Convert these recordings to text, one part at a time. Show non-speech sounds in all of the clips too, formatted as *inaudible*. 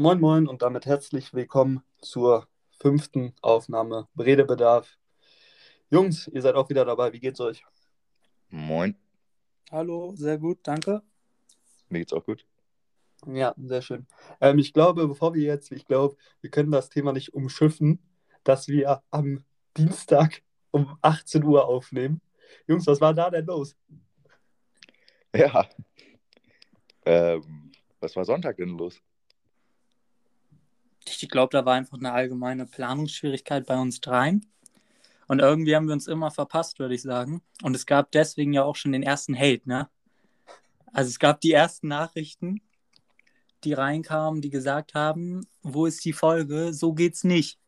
Moin Moin und damit herzlich willkommen zur fünften Aufnahme Redebedarf. Jungs, ihr seid auch wieder dabei. Wie geht's euch? Moin, Hallo, sehr gut, danke. mir geht's auch gut. Ja, sehr schön. Ähm, ich glaube, bevor wir jetzt, ich glaube, wir können das Thema nicht umschiffen, dass wir am Dienstag um 18 Uhr aufnehmen. Jungs, was war da denn los? Ja. Ähm, was war Sonntag denn los? Ich glaube, da war einfach eine allgemeine Planungsschwierigkeit bei uns dreien. Und irgendwie haben wir uns immer verpasst, würde ich sagen. Und es gab deswegen ja auch schon den ersten Hate, ne? Also es gab die ersten Nachrichten, die reinkamen, die gesagt haben, wo ist die Folge? So geht's nicht.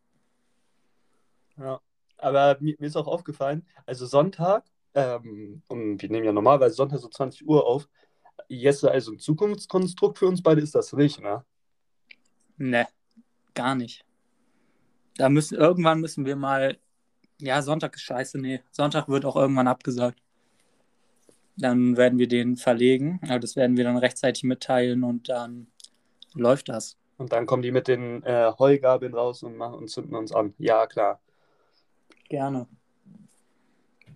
Ja, aber mir, mir ist auch aufgefallen, also Sonntag, ähm, und wir nehmen ja normalerweise Sonntag so 20 Uhr auf. Jesse, also ein Zukunftskonstrukt für uns beide ist das nicht, ne? Ne, gar nicht. Da müssen, irgendwann müssen wir mal, ja, Sonntag ist scheiße, nee. Sonntag wird auch irgendwann abgesagt. Dann werden wir den verlegen, aber das werden wir dann rechtzeitig mitteilen und dann läuft das. Und dann kommen die mit den äh, Heugabeln raus und, machen, und zünden uns an. Ja, klar. Gerne.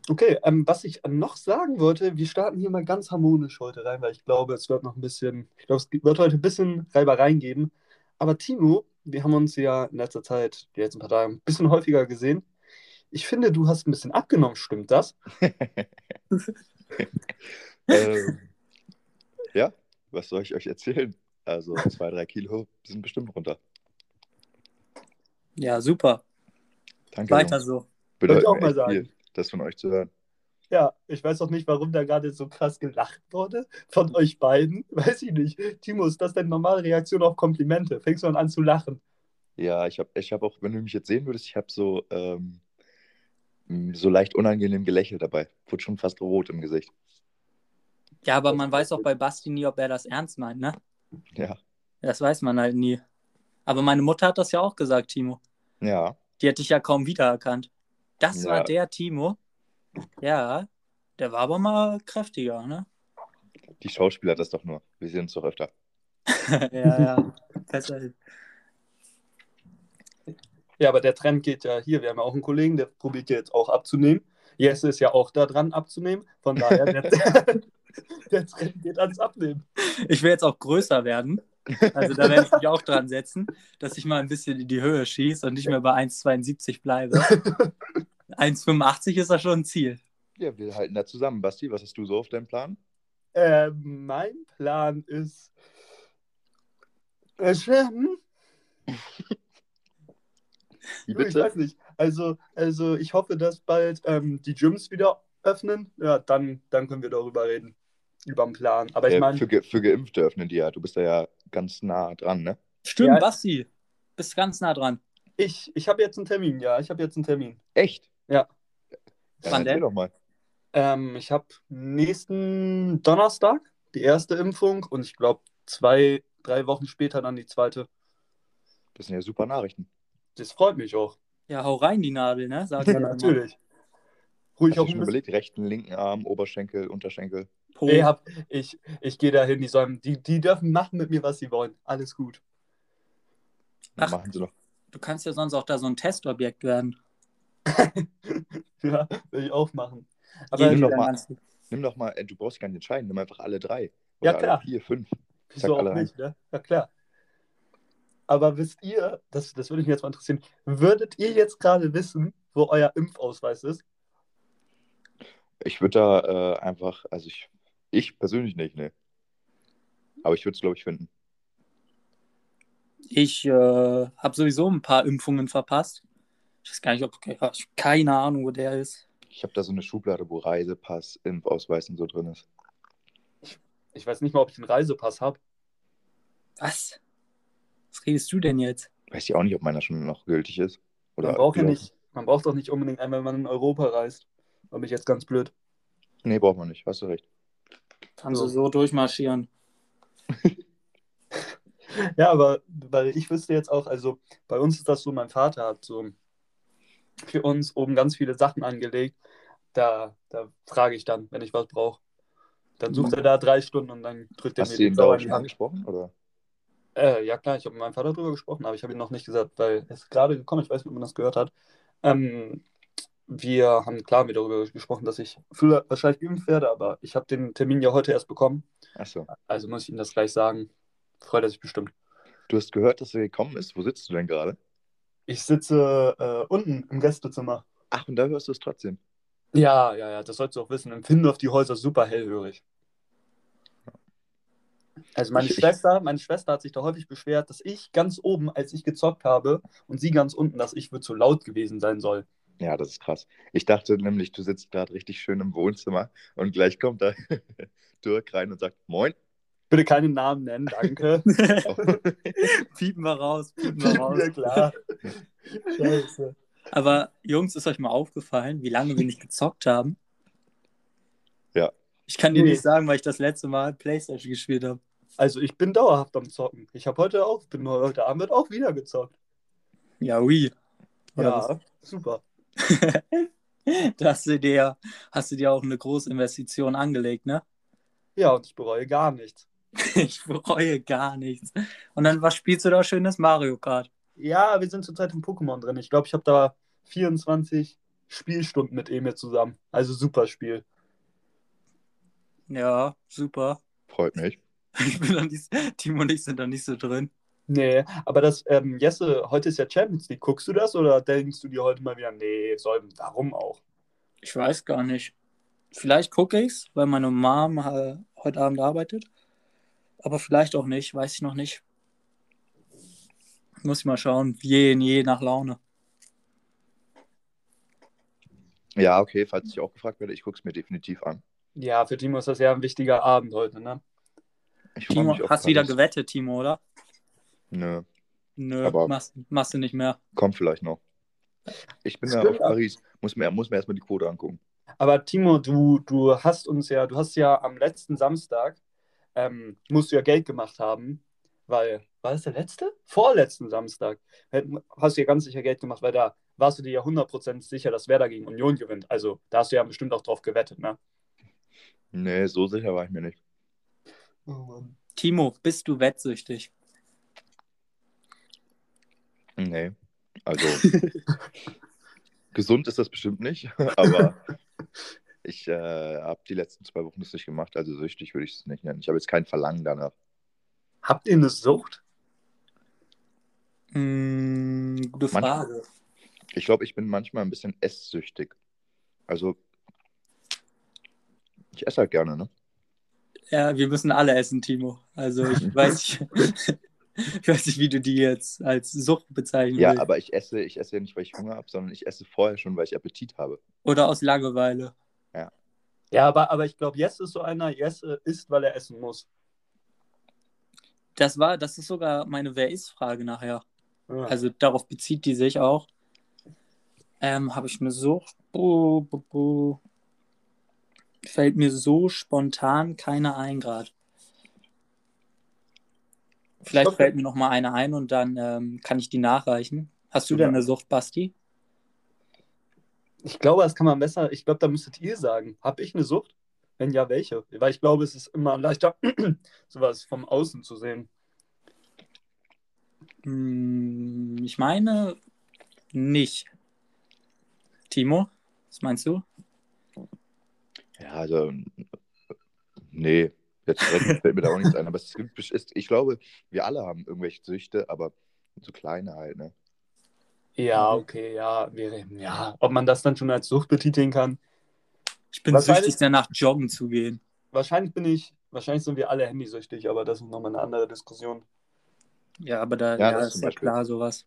Okay, ähm, was ich noch sagen wollte, wir starten hier mal ganz harmonisch heute rein, weil ich glaube, es wird noch ein bisschen, ich glaube, es wird heute ein bisschen Reibereien geben. Aber Timo, wir haben uns ja in letzter Zeit, die letzten paar Tage, ein bisschen häufiger gesehen. Ich finde, du hast ein bisschen abgenommen, stimmt das? *laughs* ähm, ja, was soll ich euch erzählen? Also zwei, drei Kilo sind bestimmt runter. Ja, super. Danke. Weiter Jungs. so. Wollte ich Bedeutet auch mal sagen. viel, das von euch zu hören. Ja, ich weiß auch nicht, warum da gerade so krass gelacht wurde von euch beiden. *laughs* Weiß ich nicht. Timo, ist das deine normale Reaktion auf Komplimente? Fängst du dann an zu lachen? Ja, ich habe ich hab auch, wenn du mich jetzt sehen würdest, ich habe so, ähm, so leicht unangenehm gelächelt dabei. Wurde schon fast rot im Gesicht. Ja, aber man weiß auch bei Basti nie, ob er das ernst meint, ne? Ja. Das weiß man halt nie. Aber meine Mutter hat das ja auch gesagt, Timo. Ja. Die hätte ich ja kaum wiedererkannt. Das Ja. war der Timo. Ja, der war aber mal kräftiger, ne? Die Schauspieler das doch nur. Wir sehen uns doch öfter. *laughs* ja, ja. Besser. Ja, aber der Trend geht ja hier. Wir haben ja auch einen Kollegen, der probiert ja jetzt auch abzunehmen. Jesse ist ja auch da dran abzunehmen. Von daher, der, *laughs* der Trend geht ans Abnehmen. Ich will jetzt auch größer werden. Also da werde ich mich auch dran setzen, dass ich mal ein bisschen in die Höhe schieße und nicht mehr bei 1,72 bleibe. *laughs* 1,85 ist da schon ein Ziel. Ja, wir halten da zusammen. Basti, was hast du so auf deinem Plan? Äh, mein Plan ist. Äh, hm? *laughs* Wie Du, Ich weiß nicht. Also, also ich hoffe, dass bald ähm, die Gyms wieder öffnen. Ja, dann, dann können wir darüber reden. Über den Plan. Aber ich Äh, meine, für, Ge- für Geimpfte öffnen die ja. Du bist da ja ganz nah dran, ne? Stimmt, Ja. Basti. Bist ganz nah dran. ich, ich habe jetzt einen Termin, ja. Ich habe jetzt einen Termin. Echt? Ja. Dann Wann denn? doch mal. Ähm, ich habe nächsten Donnerstag die erste Impfung und ich glaube zwei, drei Wochen später dann die zweite. Das sind ja super Nachrichten. Das freut mich auch. Ja, hau rein die Nadel, ne? Sag Ja, ich *laughs* natürlich. Ruhig Hast du auch schon überlegt? Rechten, linken Arm, Oberschenkel, Unterschenkel. Po. Hab, ich ich gehe dahin, die sollen, die, die dürfen machen mit mir, was sie wollen. Alles gut. Ach. Machen sie noch. Du kannst ja sonst auch da so ein Testobjekt werden. *laughs* ja, will ich auch machen. Aber nimm doch mal. Nimm doch mal, äh, du brauchst dich gar nicht entscheiden, nimm einfach alle drei. Ja, Oder klar. Alle vier, fünf. wieso Zack, auch nicht, ne? Ja, klar. Aber wisst ihr, das, das würde mich jetzt mal interessieren, würdet ihr jetzt gerade wissen, wo euer Impfausweis ist? Ich würde da äh, einfach, also ich, ich persönlich nicht, ne. Aber ich würde es, glaube ich, finden. Ich äh, habe sowieso ein paar Impfungen verpasst. Ich weiß gar nicht, ob. Ich keine Ahnung, wo der ist. Ich habe da so eine Schublade, wo Reisepass, Impfausweis und so drin ist. Ich weiß nicht mal, ob ich einen Reisepass habe. Was? Was redest du denn jetzt? Weiß ich auch nicht, ob meiner schon noch gültig ist. Oder Man braucht ja nicht, man braucht doch nicht unbedingt einen, wenn man in Europa reist. Da bin ich jetzt ganz blöd. Nee, braucht man nicht, hast du recht. Kannst So. du so durchmarschieren. *laughs* Ja, aber weil ich wüsste jetzt auch, also bei uns ist das so, mein Vater hat so für uns oben ganz viele Sachen angelegt. Da, da frage ich dann, wenn ich was brauche. Dann sucht er da drei Stunden und dann drückt er Hast mir du den ihn Sauer darauf in die schon Hand. angesprochen? Oder? Äh, ja, klar, ich habe mit meinem Vater darüber gesprochen, aber ich habe ihn noch nicht gesagt, weil er ist gerade gekommen, ich weiß nicht, ob man das gehört hat. Ähm, wir haben klar mit darüber gesprochen, dass ich früher wahrscheinlich geimpft werde, aber ich habe den Termin ja heute erst bekommen. Achso. Also muss ich Ihnen das gleich sagen. Freut er sich bestimmt. Du hast gehört, dass er gekommen ist. Wo sitzt du denn gerade? Ich sitze äh, unten im Gästezimmer. Ach, und da hörst du es trotzdem. Ja, ja, ja, das sollst du auch wissen. Empfinden auf die Häuser super hellhörig. Also meine ich- Schwester, meine Schwester hat sich da häufig beschwert, dass ich ganz oben, als ich gezockt habe, und sie ganz unten, dass ich wohl zu laut gewesen sein soll. Ja, das ist krass. Ich dachte nämlich, du sitzt gerade richtig schön im Wohnzimmer und gleich kommt da *laughs* Dirk rein und sagt Moin. Bitte keine Namen nennen, danke. *laughs* piepen wir raus, piepen wir raus. ja, klar. Scheiße. Aber Jungs, ist euch mal aufgefallen, wie lange wir nicht gezockt haben? Ja. Ich kann dir nicht sagen, weil ich das letzte Mal Playstation gespielt habe. Also ich bin dauerhaft am Zocken. Ich habe heute auch, bin heute Abend auch wieder gezockt. Ja, oui. Oder Ja, super. *laughs* Da hast du dir, hast du dir auch eine große Investition angelegt, ne? Ja, und ich bereue gar nichts. *laughs* Ich bereue gar nichts. Und dann, was spielst du da schönes Mario Kart? Ja, wir sind zurzeit im Pokémon drin. Ich glaube, ich habe da 24 Spielstunden mit Emil zusammen. Also super Spiel. Ja, super. Freut mich. *laughs* Ich bin da nicht, Timo und ich sind da nicht so drin. Nee, aber das, ähm, Jesse, heute ist ja Champions League. Guckst du das oder denkst du dir heute mal wieder, nee, soll, warum auch? Ich weiß gar nicht. Vielleicht gucke ich's, weil meine Mom äh, heute Abend arbeitet. Aber vielleicht auch nicht, weiß ich noch nicht. Muss ich mal schauen, je, je nach Laune. Ja, okay, falls ich auch gefragt werde, ich gucke es mir definitiv an. Ja, für Timo ist das ja ein wichtiger Abend heute, ne? Ich Timo, hast wieder gewettet, Timo, oder? Nö, Nö, Aber- machst, machst du nicht mehr. kommt vielleicht noch. Ich bin ja Stimmt. auf Paris, muss mir, muss mir erstmal die Quote angucken. Aber Timo, du, du hast uns ja, du hast ja am letzten Samstag, ähm, musst du ja Geld gemacht haben, weil, war das der letzte? Vorletzten Samstag hast du ja ganz sicher Geld gemacht, weil da warst du dir ja 100% sicher, dass Werder gegen Union gewinnt. Also da hast du ja bestimmt auch drauf gewettet, ne? Nee, so sicher war ich mir nicht. Oh Mann. Timo, bist du wettsüchtig? Nee, also *laughs* gesund ist das bestimmt nicht, *laughs* aber *laughs* ich äh, habe die letzten zwei Wochen das nicht gemacht, also süchtig würde ich es nicht nennen. Ich habe jetzt kein Verlangen danach. Habt ihr eine Sucht? Hm, gute Manchmal. Frage. Ich glaube, ich bin manchmal ein bisschen esssüchtig. Also ich esse halt gerne, ne? Ja, wir müssen alle essen, Timo. Also ich *laughs* weiß nicht, *laughs* ich weiß nicht, wie du die jetzt als Sucht bezeichnen Ja, willst. aber ich esse, ich esse ja nicht, weil ich Hunger habe, sondern ich esse vorher schon, weil ich Appetit habe. Oder aus Langeweile. Ja, aber, aber ich glaube, Jesse ist so einer, Jesse isst, weil er essen muss. Das war, das ist sogar meine Wer ist-Frage nachher. Ja. Also darauf bezieht die sich auch. Ähm, Habe ich eine Sucht? Bu, bu, bu. Fällt mir so spontan keine ein gerade. Vielleicht Okay. fällt mir noch mal eine ein und dann ähm, kann ich die nachreichen. Hast du denn eine Sucht, Basti? Ich glaube, das kann man besser, ich glaube, da müsstet ihr sagen. Habe ich eine Sucht? Wenn ja, welche? Weil ich glaube, es ist immer leichter, *clears throat* sowas vom Außen zu sehen. Hm, ich meine nicht. Timo, was meinst du? Ja, also nee, jetzt *laughs* fällt mir da auch nichts ein. Aber es gibt, ich glaube, wir alle haben irgendwelche Süchte, aber so kleine halt, ne? Ja, Mhm. okay, ja, wäre, ja. Ob man das dann schon als Sucht betiteln kann? Ich bin süchtig danach, joggen zu gehen. Wahrscheinlich bin ich, wahrscheinlich sind wir alle handysüchtig, aber das ist nochmal eine andere Diskussion. Ja, aber da Ja, ja, das ist zum ja klar sowas.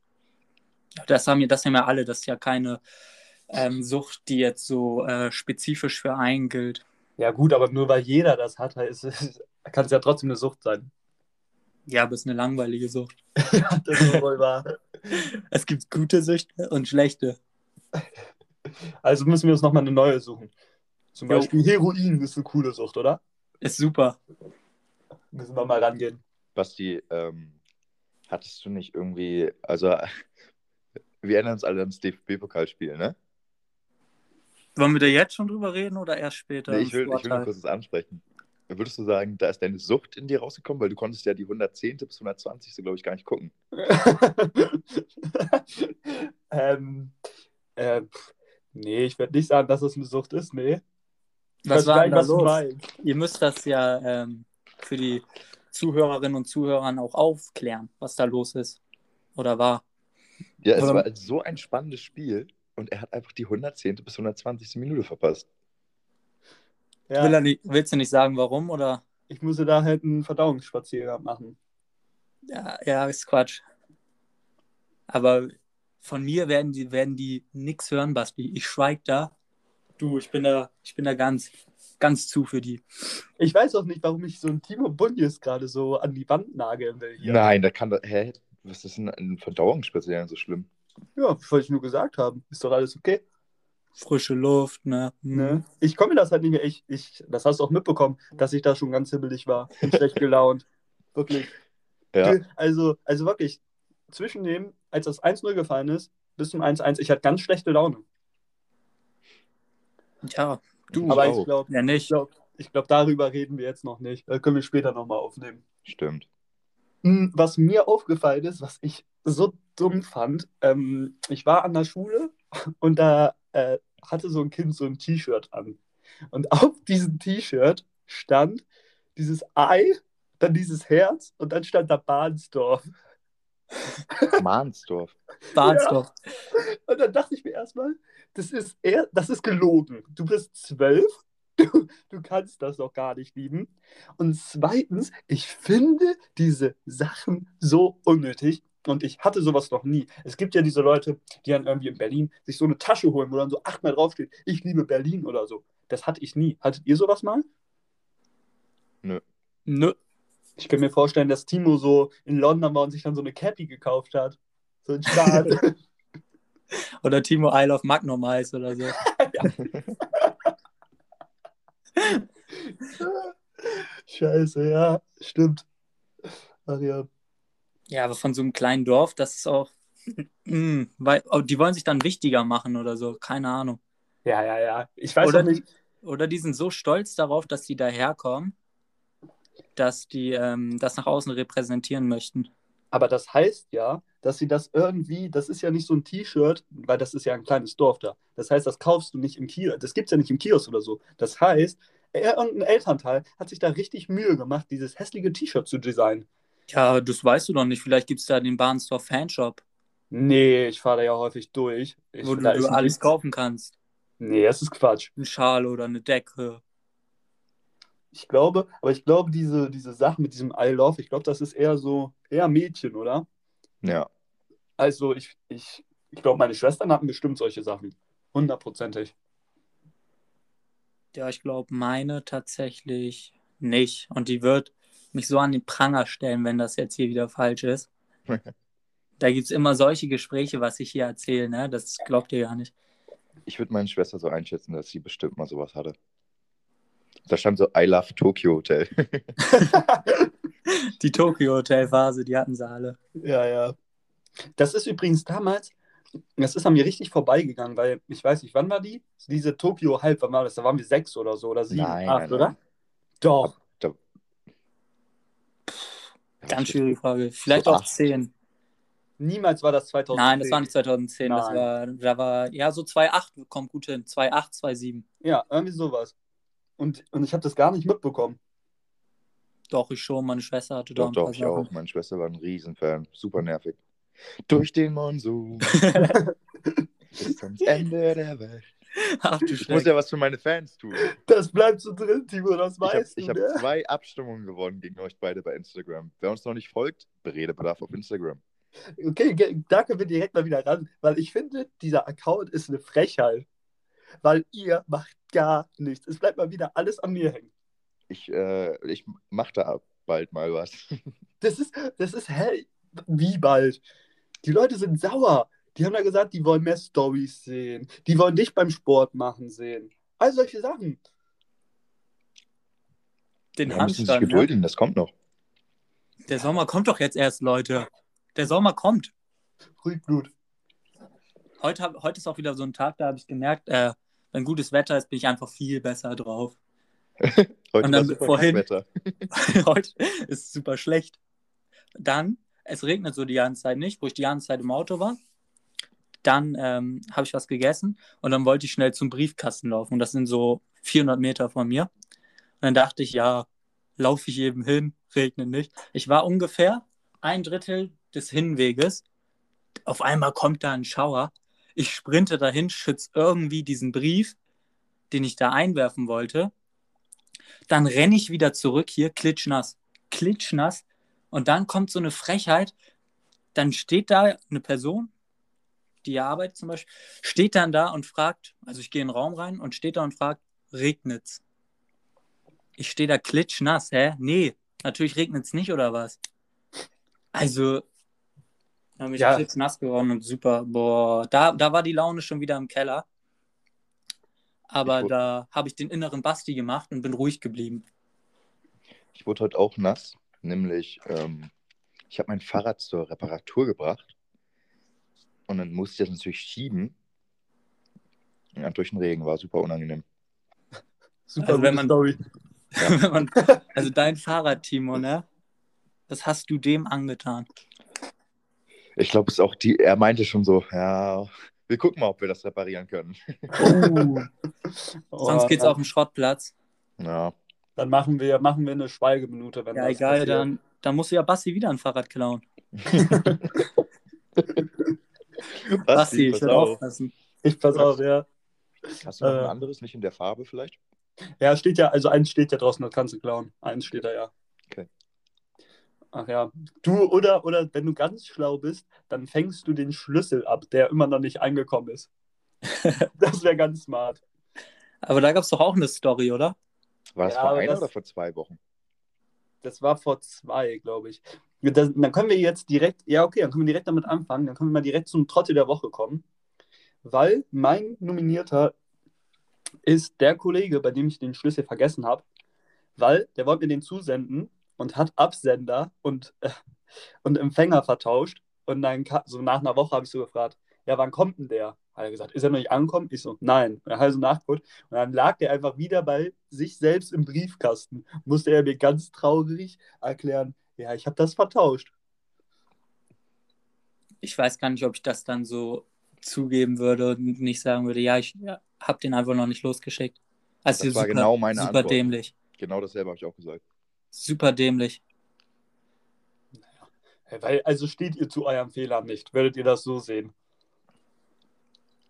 Das haben, wir, das haben ja alle, das ist ja keine ähm, Sucht, die jetzt so äh, spezifisch für einen gilt. Ja, gut, aber nur weil jeder das hat, heißt es, *laughs* kann es ja trotzdem eine Sucht sein. Ja, aber es ist eine langweilige Sucht. *laughs* ja, das ist wohl wahr. Es gibt gute Süchte und schlechte. Also müssen wir uns nochmal eine neue suchen. Zum Jo. Beispiel Heroin ist eine coole Sucht, oder? Ist super. Müssen wir mal rangehen. Basti, ähm, hattest du nicht irgendwie, also *laughs* wir erinnern uns alle ans DFB-Pokalspiel, ne? Wollen wir da jetzt schon drüber reden oder erst später? Nee, ich will, ich will nur kurz das ansprechen. Würdest du sagen, da ist deine Sucht in dir rausgekommen, weil du konntest ja die 110. bis 120. glaube ich, gar nicht gucken. *laughs* ähm, äh, nee, ich würde nicht sagen, dass es eine Sucht ist, nee. Ich Was war denn da los? Ihr müsst das ja ähm, für die Zuhörerinnen und Zuhörern auch aufklären, was da los ist oder war. Ja, es Oder- war so ein spannendes Spiel und er hat einfach die 110. bis 120. Minute verpasst. Ja, Will er nicht, willst du nicht sagen, warum? Oder? ich musste da halt einen Verdauungsspaziergang machen. Ja, ja, ist Quatsch. Aber von mir werden die, werden die nix hören, Basti. Ich schweig da. Du, ich bin da, ich bin da ganz, ganz zu für die. Ich weiß auch nicht, warum ich so einen Timo Bunjes gerade so an die Wand nageln will hier. Nein, da kann da. Hä? Was ist denn ein Verdauungsspaziergang so schlimm? Ja, das wollte ich nur gesagt haben. Ist doch alles okay. Frische Luft, ne? Ne? Ich komme mir das halt nicht mehr. Ich, ich, das hast du auch mitbekommen, dass ich da schon ganz hibbelig war und schlecht gelaunt. *laughs* Wirklich. Ja. Also, also wirklich, zwischen dem, als das 1-0 gefallen ist, bis zum 1-1, ich hatte ganz schlechte Laune. Ja, du. Aber auch. ich glaube, ja ich nicht. glaub, ich glaub, darüber reden wir jetzt noch nicht. Da können wir später nochmal aufnehmen. Stimmt. Hm, Was mir aufgefallen ist, was ich so dumm fand, ähm, ich war an der Schule und da äh, hatte so ein Kind so ein T-Shirt an. Und *laughs* auf diesem T-Shirt stand dieses Ei, dann dieses Herz und dann stand da Bahnsdorf. Mahnsdorf. *laughs* Bahnsdorf. Und dann dachte ich mir erstmal, das ist eher, das ist gelogen. Du bist zwölf, *laughs* du, du kannst das doch gar nicht lieben. Und zweitens, ich finde diese Sachen so unnötig. Und ich hatte sowas noch nie. Es gibt ja diese Leute, die dann irgendwie in Berlin sich so eine Tasche holen, wo dann so achtmal draufsteht, ich liebe Berlin oder so. Das hatte ich nie. Hattet ihr sowas mal? Nö. Ich kann mir vorstellen, dass Timo so in London war und sich dann so eine Cappy gekauft hat. So ein Staat. *laughs* Oder Timo Isle of Magnum heißt oder so. *laughs* *laughs* Scheiße, ja, stimmt. Ach ja. Ja, aber von so einem kleinen Dorf, das ist auch. *laughs* Mm, weil, oh, die wollen sich dann wichtiger machen oder so, keine Ahnung. Ja, ja, ja. Ich weiß Oder nicht. Oder die sind so stolz darauf, dass die daherkommen, dass die ähm, das nach außen repräsentieren möchten. Aber das heißt ja, dass sie das irgendwie, das ist ja nicht so ein T-Shirt, weil das ist ja ein kleines Dorf da. Das heißt, das kaufst du nicht im Kiosk. Das gibt es ja nicht im Kiosk oder so. Das heißt, irgendein Elternteil hat sich da richtig Mühe gemacht, dieses hässliche T-Shirt zu designen. Ja, das weißt du doch nicht. Vielleicht gibt es da den Bahnsdorf Fanshop, Nee, ich fahre da ja häufig durch. Ich, wo du, du alles kaufen kannst. Nee, das ist Quatsch. Eine Schale oder eine Decke. Ich glaube, aber ich glaube, diese, diese Sache mit diesem I Love, ich glaube, das ist eher so, eher Mädchen, oder? Ja. Also ich, ich, ich glaube, meine Schwestern hatten bestimmt solche Sachen. Hundertprozentig. Ja, ich glaube, meine tatsächlich nicht. Und die wird mich so an den Pranger stellen, wenn das jetzt hier wieder falsch ist. *laughs* Da gibt es immer solche Gespräche, was ich hier erzähle, ne? Das glaubt ihr gar nicht. Ich würde meine Schwester so einschätzen, dass sie bestimmt mal sowas hatte. Da stand so I love Tokyo Hotel. *laughs* Die Tokyo Hotel Phase, die hatten sie alle. Ja, ja. Das ist übrigens damals, das ist an mir richtig vorbeigegangen, weil ich weiß nicht, wann war die? Diese Tokio Halb, wann war das? Da waren wir sechs oder so oder sieben, Nein, acht, nein, oder? nein. Doch. Da, Ganz schwierige Frage. Vielleicht So auch acht. 10. Niemals war das 2010. Nein, das war nicht 2010. Das war, da war, ja, so 2,8 kommt gut hin. 2,8, 2,7. Ja, irgendwie sowas. Und, und ich habe das gar nicht mitbekommen. Doch, ich schon. Meine Schwester hatte da doch, ein paar doch, ich Sachen. auch. Meine Schwester war ein Riesenfan. Super nervig. Durch den Monsun *laughs* bis ans Ende der Welt. *laughs* Ach du Ich muss ja was für meine Fans tun. Das bleibt so drin, Timo, das Ich habe weißt ich du, hab ne? zwei Abstimmungen gewonnen gegen euch beide bei Instagram. Wer uns noch nicht folgt, Beredebedarf auf Instagram. Okay, da können wir direkt mal wieder ran, weil ich finde, dieser Account ist eine Frechheit. Weil ihr macht gar nichts. Es bleibt mal wieder alles an mir hängen. Ich, äh, ich mach da bald mal was. *laughs* Das ist, das ist, hä? Wie bald? Die Leute sind sauer. Die haben ja gesagt, die wollen mehr Stories sehen. Die wollen dich beim Sport machen sehen. All solche Sachen. Den Wir müssen sich. Ne? gedulden, das kommt noch. Der Sommer kommt doch jetzt erst, Leute. Der Sommer kommt. Ruhig Blut. Heute, hab, heute ist auch wieder so ein Tag, da habe ich gemerkt, äh, wenn gutes Wetter ist, bin ich einfach viel besser drauf. *laughs* Heute Und war dann super vorhin- Wetter. *laughs* Heute ist es super schlecht. Dann, es regnet so die ganze Zeit nicht, wo ich die ganze Zeit im Auto war. Dann ähm, habe ich was gegessen und dann wollte ich schnell zum Briefkasten laufen. Und das sind so 400 Meter von mir. Und dann dachte ich, ja, laufe ich eben hin, *laughs* regnet nicht. Ich war ungefähr ein Drittel des Hinweges. Auf einmal kommt da ein Schauer. Ich sprinte dahin, schütze irgendwie diesen Brief, den ich da einwerfen wollte. Dann renne ich wieder zurück hier, klitschnass, klitschnass. Und dann kommt so eine Frechheit. Dann steht da eine Person, die hier arbeitet zum Beispiel, steht dann da und fragt, also ich gehe in den Raum rein und steht da und fragt, regnet's? Ich stehe da klitschnass, hä? Nee, natürlich regnet's nicht oder was? Also, da habe ich Ja. klitschnass geworden und super, boah, da, da war die Laune schon wieder im Keller. Aber Ich wu- da habe ich den inneren Basti gemacht und bin ruhig geblieben. Ich wurde heute auch nass, nämlich ähm, ich habe mein Fahrrad zur Reparatur gebracht und dann musste ich das natürlich schieben. Ja, durch den Regen war super unangenehm. Super Also wenn man- Story. *laughs* Wenn man, also dein Fahrrad, Timo, ne? Was hast du dem angetan? Ich glaube, es ist auch die, er meinte schon so, ja, wir gucken mal, ob wir das reparieren können. Oh, Oh, *laughs* sonst geht's auf den Schrottplatz. Ja, Dann machen wir, machen wir eine Schweigeminute, wenn Ja, das egal, passiert. dann, dann muss ja Basti wieder ein Fahrrad klauen. *laughs* Basti, ich auf. aufpassen. Ich pass auf, ja. Hast du noch ein Äh. anderes, nicht in der Farbe vielleicht? Ja, steht ja, also eins steht ja draußen, das kannst du klauen. Eins steht da ja. Okay. Ach ja. Du, oder, oder wenn du ganz schlau bist, dann fängst du den Schlüssel ab, der immer noch nicht angekommen ist. *laughs* das wäre ganz smart. Aber da gab's doch auch eine Story, oder? War das Ja, vor einer das- oder vor zwei Wochen? Das war vor zwei, glaube ich. Das, dann können wir jetzt direkt, ja, okay, dann können wir direkt damit anfangen. Dann können wir mal direkt zum Trottel der Woche kommen. Weil mein Nominierter ist der Kollege, bei dem ich den Schlüssel vergessen habe. Weil der wollte mir den zusenden und hat Absender und, äh, *laughs* und Empfänger vertauscht. Und dann, so nach einer Woche habe ich so gefragt, ja, wann kommt denn der? Hat er gesagt, ist er noch nicht angekommen? Ich so, nein. Er hat so nachgeguckt. Und dann lag der einfach wieder bei sich selbst im Briefkasten. Musste er mir ganz traurig erklären, ja, ich habe das vertauscht. Ich weiß gar nicht, ob ich das dann so zugeben würde und nicht sagen würde, ja, ich ja, habe den einfach noch nicht losgeschickt. Also Das war super, genau meine super Antwort. dämlich. Genau dasselbe habe ich auch gesagt. Super dämlich. Ja, Weil, also steht ihr zu eurem Fehler nicht. Werdet ihr das so sehen?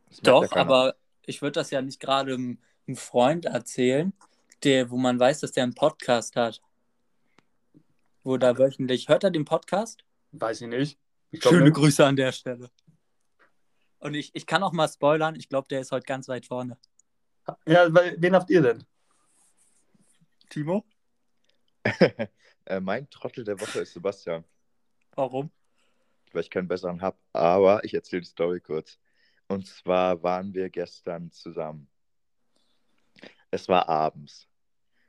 Das ja Doch, keiner. aber ich würde das ja nicht gerade einem, einem Freund erzählen, der, wo man weiß, dass der einen Podcast hat. Wo da wöchentlich. Hört er den Podcast? Weiß ich nicht. Ich glaub Schöne nicht. Grüße an der Stelle. Und ich, ich kann auch mal spoilern, ich glaube, der ist heute ganz weit vorne. Ja, weil, wen habt ihr denn? Timo? *laughs* äh, mein Trottel der Woche ist Sebastian, Warum? weil ich keinen besseren habe. Aber ich erzähle die Story kurz. Und zwar waren wir gestern zusammen. Es war abends.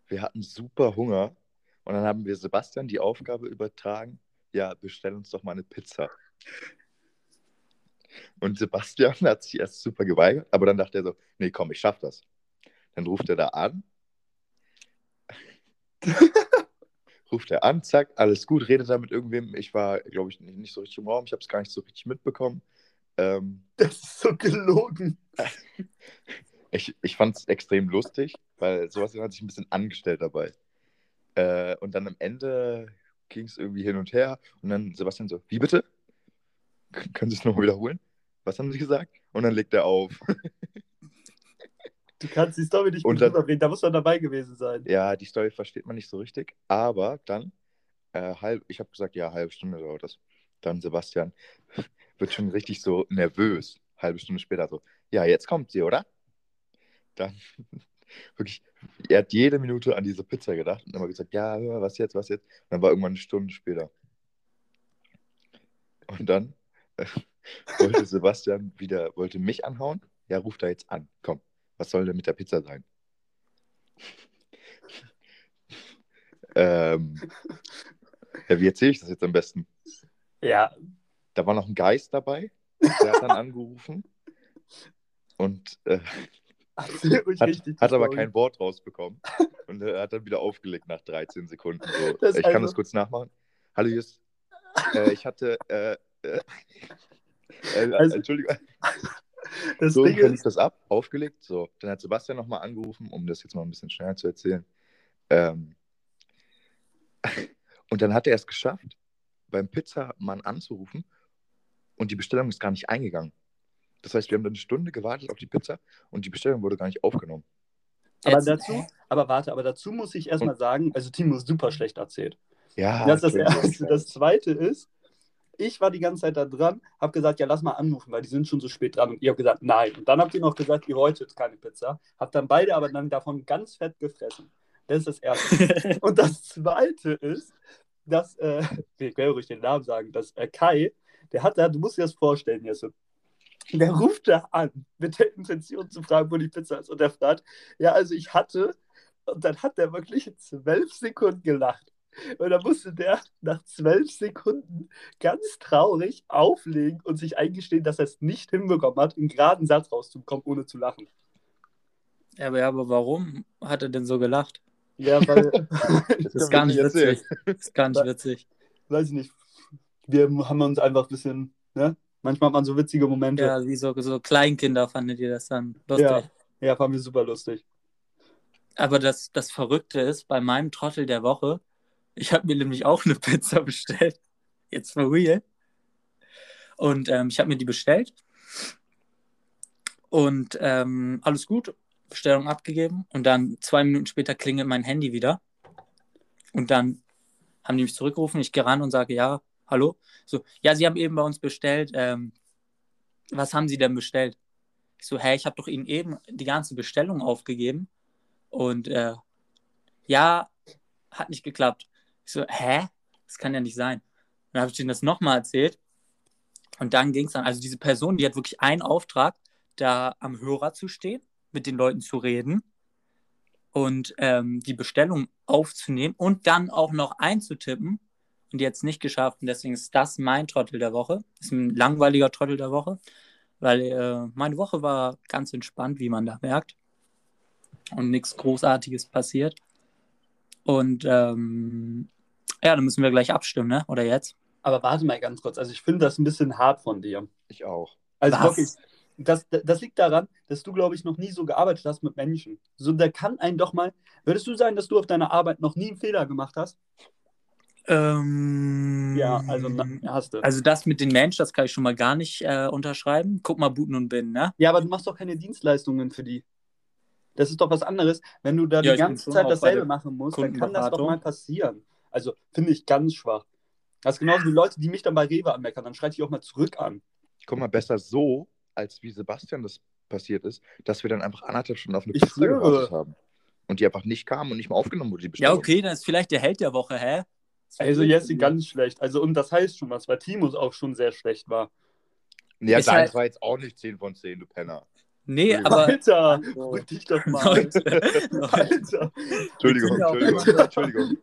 Wir hatten super Hunger. Und dann haben wir Sebastian die Aufgabe übertragen, ja, bestell uns doch mal eine Pizza. Und Sebastian *laughs* hat sich erst super geweigert, aber dann dachte er so, nee, komm, ich schaff das. Dann ruft er da an. *laughs* ruft er an, zack, alles gut, redet da mit irgendwem. Ich war, glaube ich, nicht, nicht so richtig im Raum, ich habe es gar nicht so richtig mitbekommen. Ähm, Das ist so gelogen. *laughs* ich ich fand es extrem lustig, weil Sebastian hat sich ein bisschen angestellt dabei. Äh, und dann am Ende ging es irgendwie hin und her und dann Sebastian so, wie bitte? K können Sie es nochmal wiederholen? Was haben Sie gesagt? Und dann legt er auf. Du kannst die Story nicht gut rüberbringen. Da muss man dabei gewesen sein. Ja, die Story versteht man nicht so richtig, aber dann, äh, halb, ich habe gesagt, ja, halbe Stunde dauert das. Dann Sebastian *laughs* wird schon richtig so nervös, halbe Stunde später so, ja, jetzt kommt sie, oder? Dann wirklich, er hat jede Minute an diese Pizza gedacht und immer gesagt, ja, was jetzt, was jetzt? Und dann war irgendwann eine Stunde später. Und dann äh, *laughs* wollte Sebastian wieder, wollte mich anhauen. Ja, ruft er jetzt an. Komm, was soll denn mit der Pizza sein? *laughs* ähm, ja, wie erzähle ich das jetzt am besten? Ja, Da war noch ein Geist dabei, der hat dann angerufen. Und äh, Hat, hat aber kein Wort rausbekommen. Und er hat dann wieder aufgelegt nach 13 Sekunden. So. Ich kann also- das kurz nachmachen. Hallo Just. Äh, ich hatte. Äh, äh, äh, Also- Entschuldigung. *laughs* Das So Ding kann ich ist, das ab, aufgelegt. So, dann hat Sebastian nochmal angerufen, um das jetzt mal ein bisschen schneller zu erzählen. Ähm, *laughs* und dann hat er es geschafft, beim Pizzamann anzurufen und die Bestellung ist gar nicht eingegangen. Das heißt, wir haben dann eine Stunde gewartet auf die Pizza und die Bestellung wurde gar nicht aufgenommen. aber Jetzt- dazu, aber warte, aber dazu muss ich erstmal sagen, also Timo ist super schlecht erzählt. Ja, das ist das. Erste. Das Zweite ist, ich war die ganze Zeit da dran, habe gesagt, ja, lass mal anrufen, weil die sind schon so spät dran. Und ihr habt gesagt, nein. Und dann habt ihr noch gesagt, ihr wollt jetzt keine Pizza. Habt dann beide aber dann davon ganz fett gefressen. Das ist das Erste. *laughs* Und das Zweite ist, dass, äh, *laughs* ich will ruhig den Namen sagen, dass äh, Kai, der hat da, du musst dir das vorstellen, Jesse, der ruft da an mit der Intention zu fragen, wo die Pizza ist. Und der fragt, ja, also ich hatte, und dann hat der wirklich zwölf Sekunden gelacht. Und dann musste der nach zwölf Sekunden ganz traurig auflegen und sich eingestehen, dass er es nicht hinbekommen hat, einen geraden Satz rauszubekommen, ohne zu lachen. Ja, aber, ja, aber warum hat er denn so gelacht? Ja, weil, *laughs* Das ist gar nicht witzig. Das ist gar nicht witzig. weiß ich nicht, wir haben uns einfach ein bisschen, ne? Manchmal hat man so witzige Momente. Ja, wie so, so Kleinkinder fandet ihr das dann lustig. Ja. Ja, fanden wir super lustig. Aber das, das Verrückte ist, bei meinem Trottel der Woche, ich habe mir nämlich auch eine Pizza *laughs* bestellt. Jetzt for real. Und ähm, ich habe mir die bestellt. Und ähm, alles gut, Bestellung abgegeben. Und dann zwei Minuten später klingelt mein Handy wieder. Und dann haben die mich zurückgerufen. Ich gehe ran und sage, ja, hallo. So, ja, Sie haben eben bei uns bestellt. Ähm, was haben Sie denn bestellt? Ich so, hä, ich habe doch Ihnen eben die ganze Bestellung aufgegeben. Und äh, ja, hat nicht geklappt. Ich so, hä? Das kann ja nicht sein. Dann habe ich denen das nochmal erzählt. Und dann ging es dann, also diese Person, die hat wirklich einen Auftrag, da am Hörer zu stehen, mit den Leuten zu reden und ähm, die Bestellung aufzunehmen und dann auch noch einzutippen. Und die hat es nicht geschafft. Und deswegen ist das mein Trottel der Woche. Ist ein langweiliger Trottel der Woche, weil äh, meine Woche war ganz entspannt, wie man da merkt. Und nichts Großartiges passiert. Und ähm, ja, dann müssen wir gleich abstimmen, ne? Oder jetzt? Aber warte mal ganz kurz. Also ich finde das ein bisschen hart von dir. Ich auch. Also Was? wirklich, das, das liegt daran, dass du, glaube ich, noch nie so gearbeitet hast mit Menschen. So, da kann einen doch mal. Würdest du sagen, dass du auf deiner Arbeit noch nie einen Fehler gemacht hast? Ähm, Ja, also hast du. Also das mit den Menschen, das kann ich schon mal gar nicht äh, unterschreiben. Guck mal, Buten und Bin, ne? Ja, aber du machst doch keine Dienstleistungen für die. Das ist doch was anderes. Wenn du da Ja, die ganze Zeit dasselbe machen musst, dann kann das doch mal passieren. Also finde ich ganz schwach. Das ist genauso wie Leute, die mich dann bei Rewe anmeckern. Dann schreite ich auch mal zurück an. Guck mal, besser so, als wie Sebastian das passiert ist, dass wir dann einfach anderthalb Stunden auf eine Ich Pizza gewartet haben. Und die einfach nicht kamen und nicht mal aufgenommen wurde, die Ja, okay, dann ist vielleicht der Held der Woche, hä? Also Jesse ganz schlecht. Also und das heißt schon was, weil Timus auch schon sehr schlecht war. Ja, Ist deins halt- war jetzt auch nicht 10 von 10, du Penner. Nee, aber. Alter, Oh. rück dich doch mal. *laughs* Alter. Entschuldigung, auch Entschuldigung, Entschuldigung.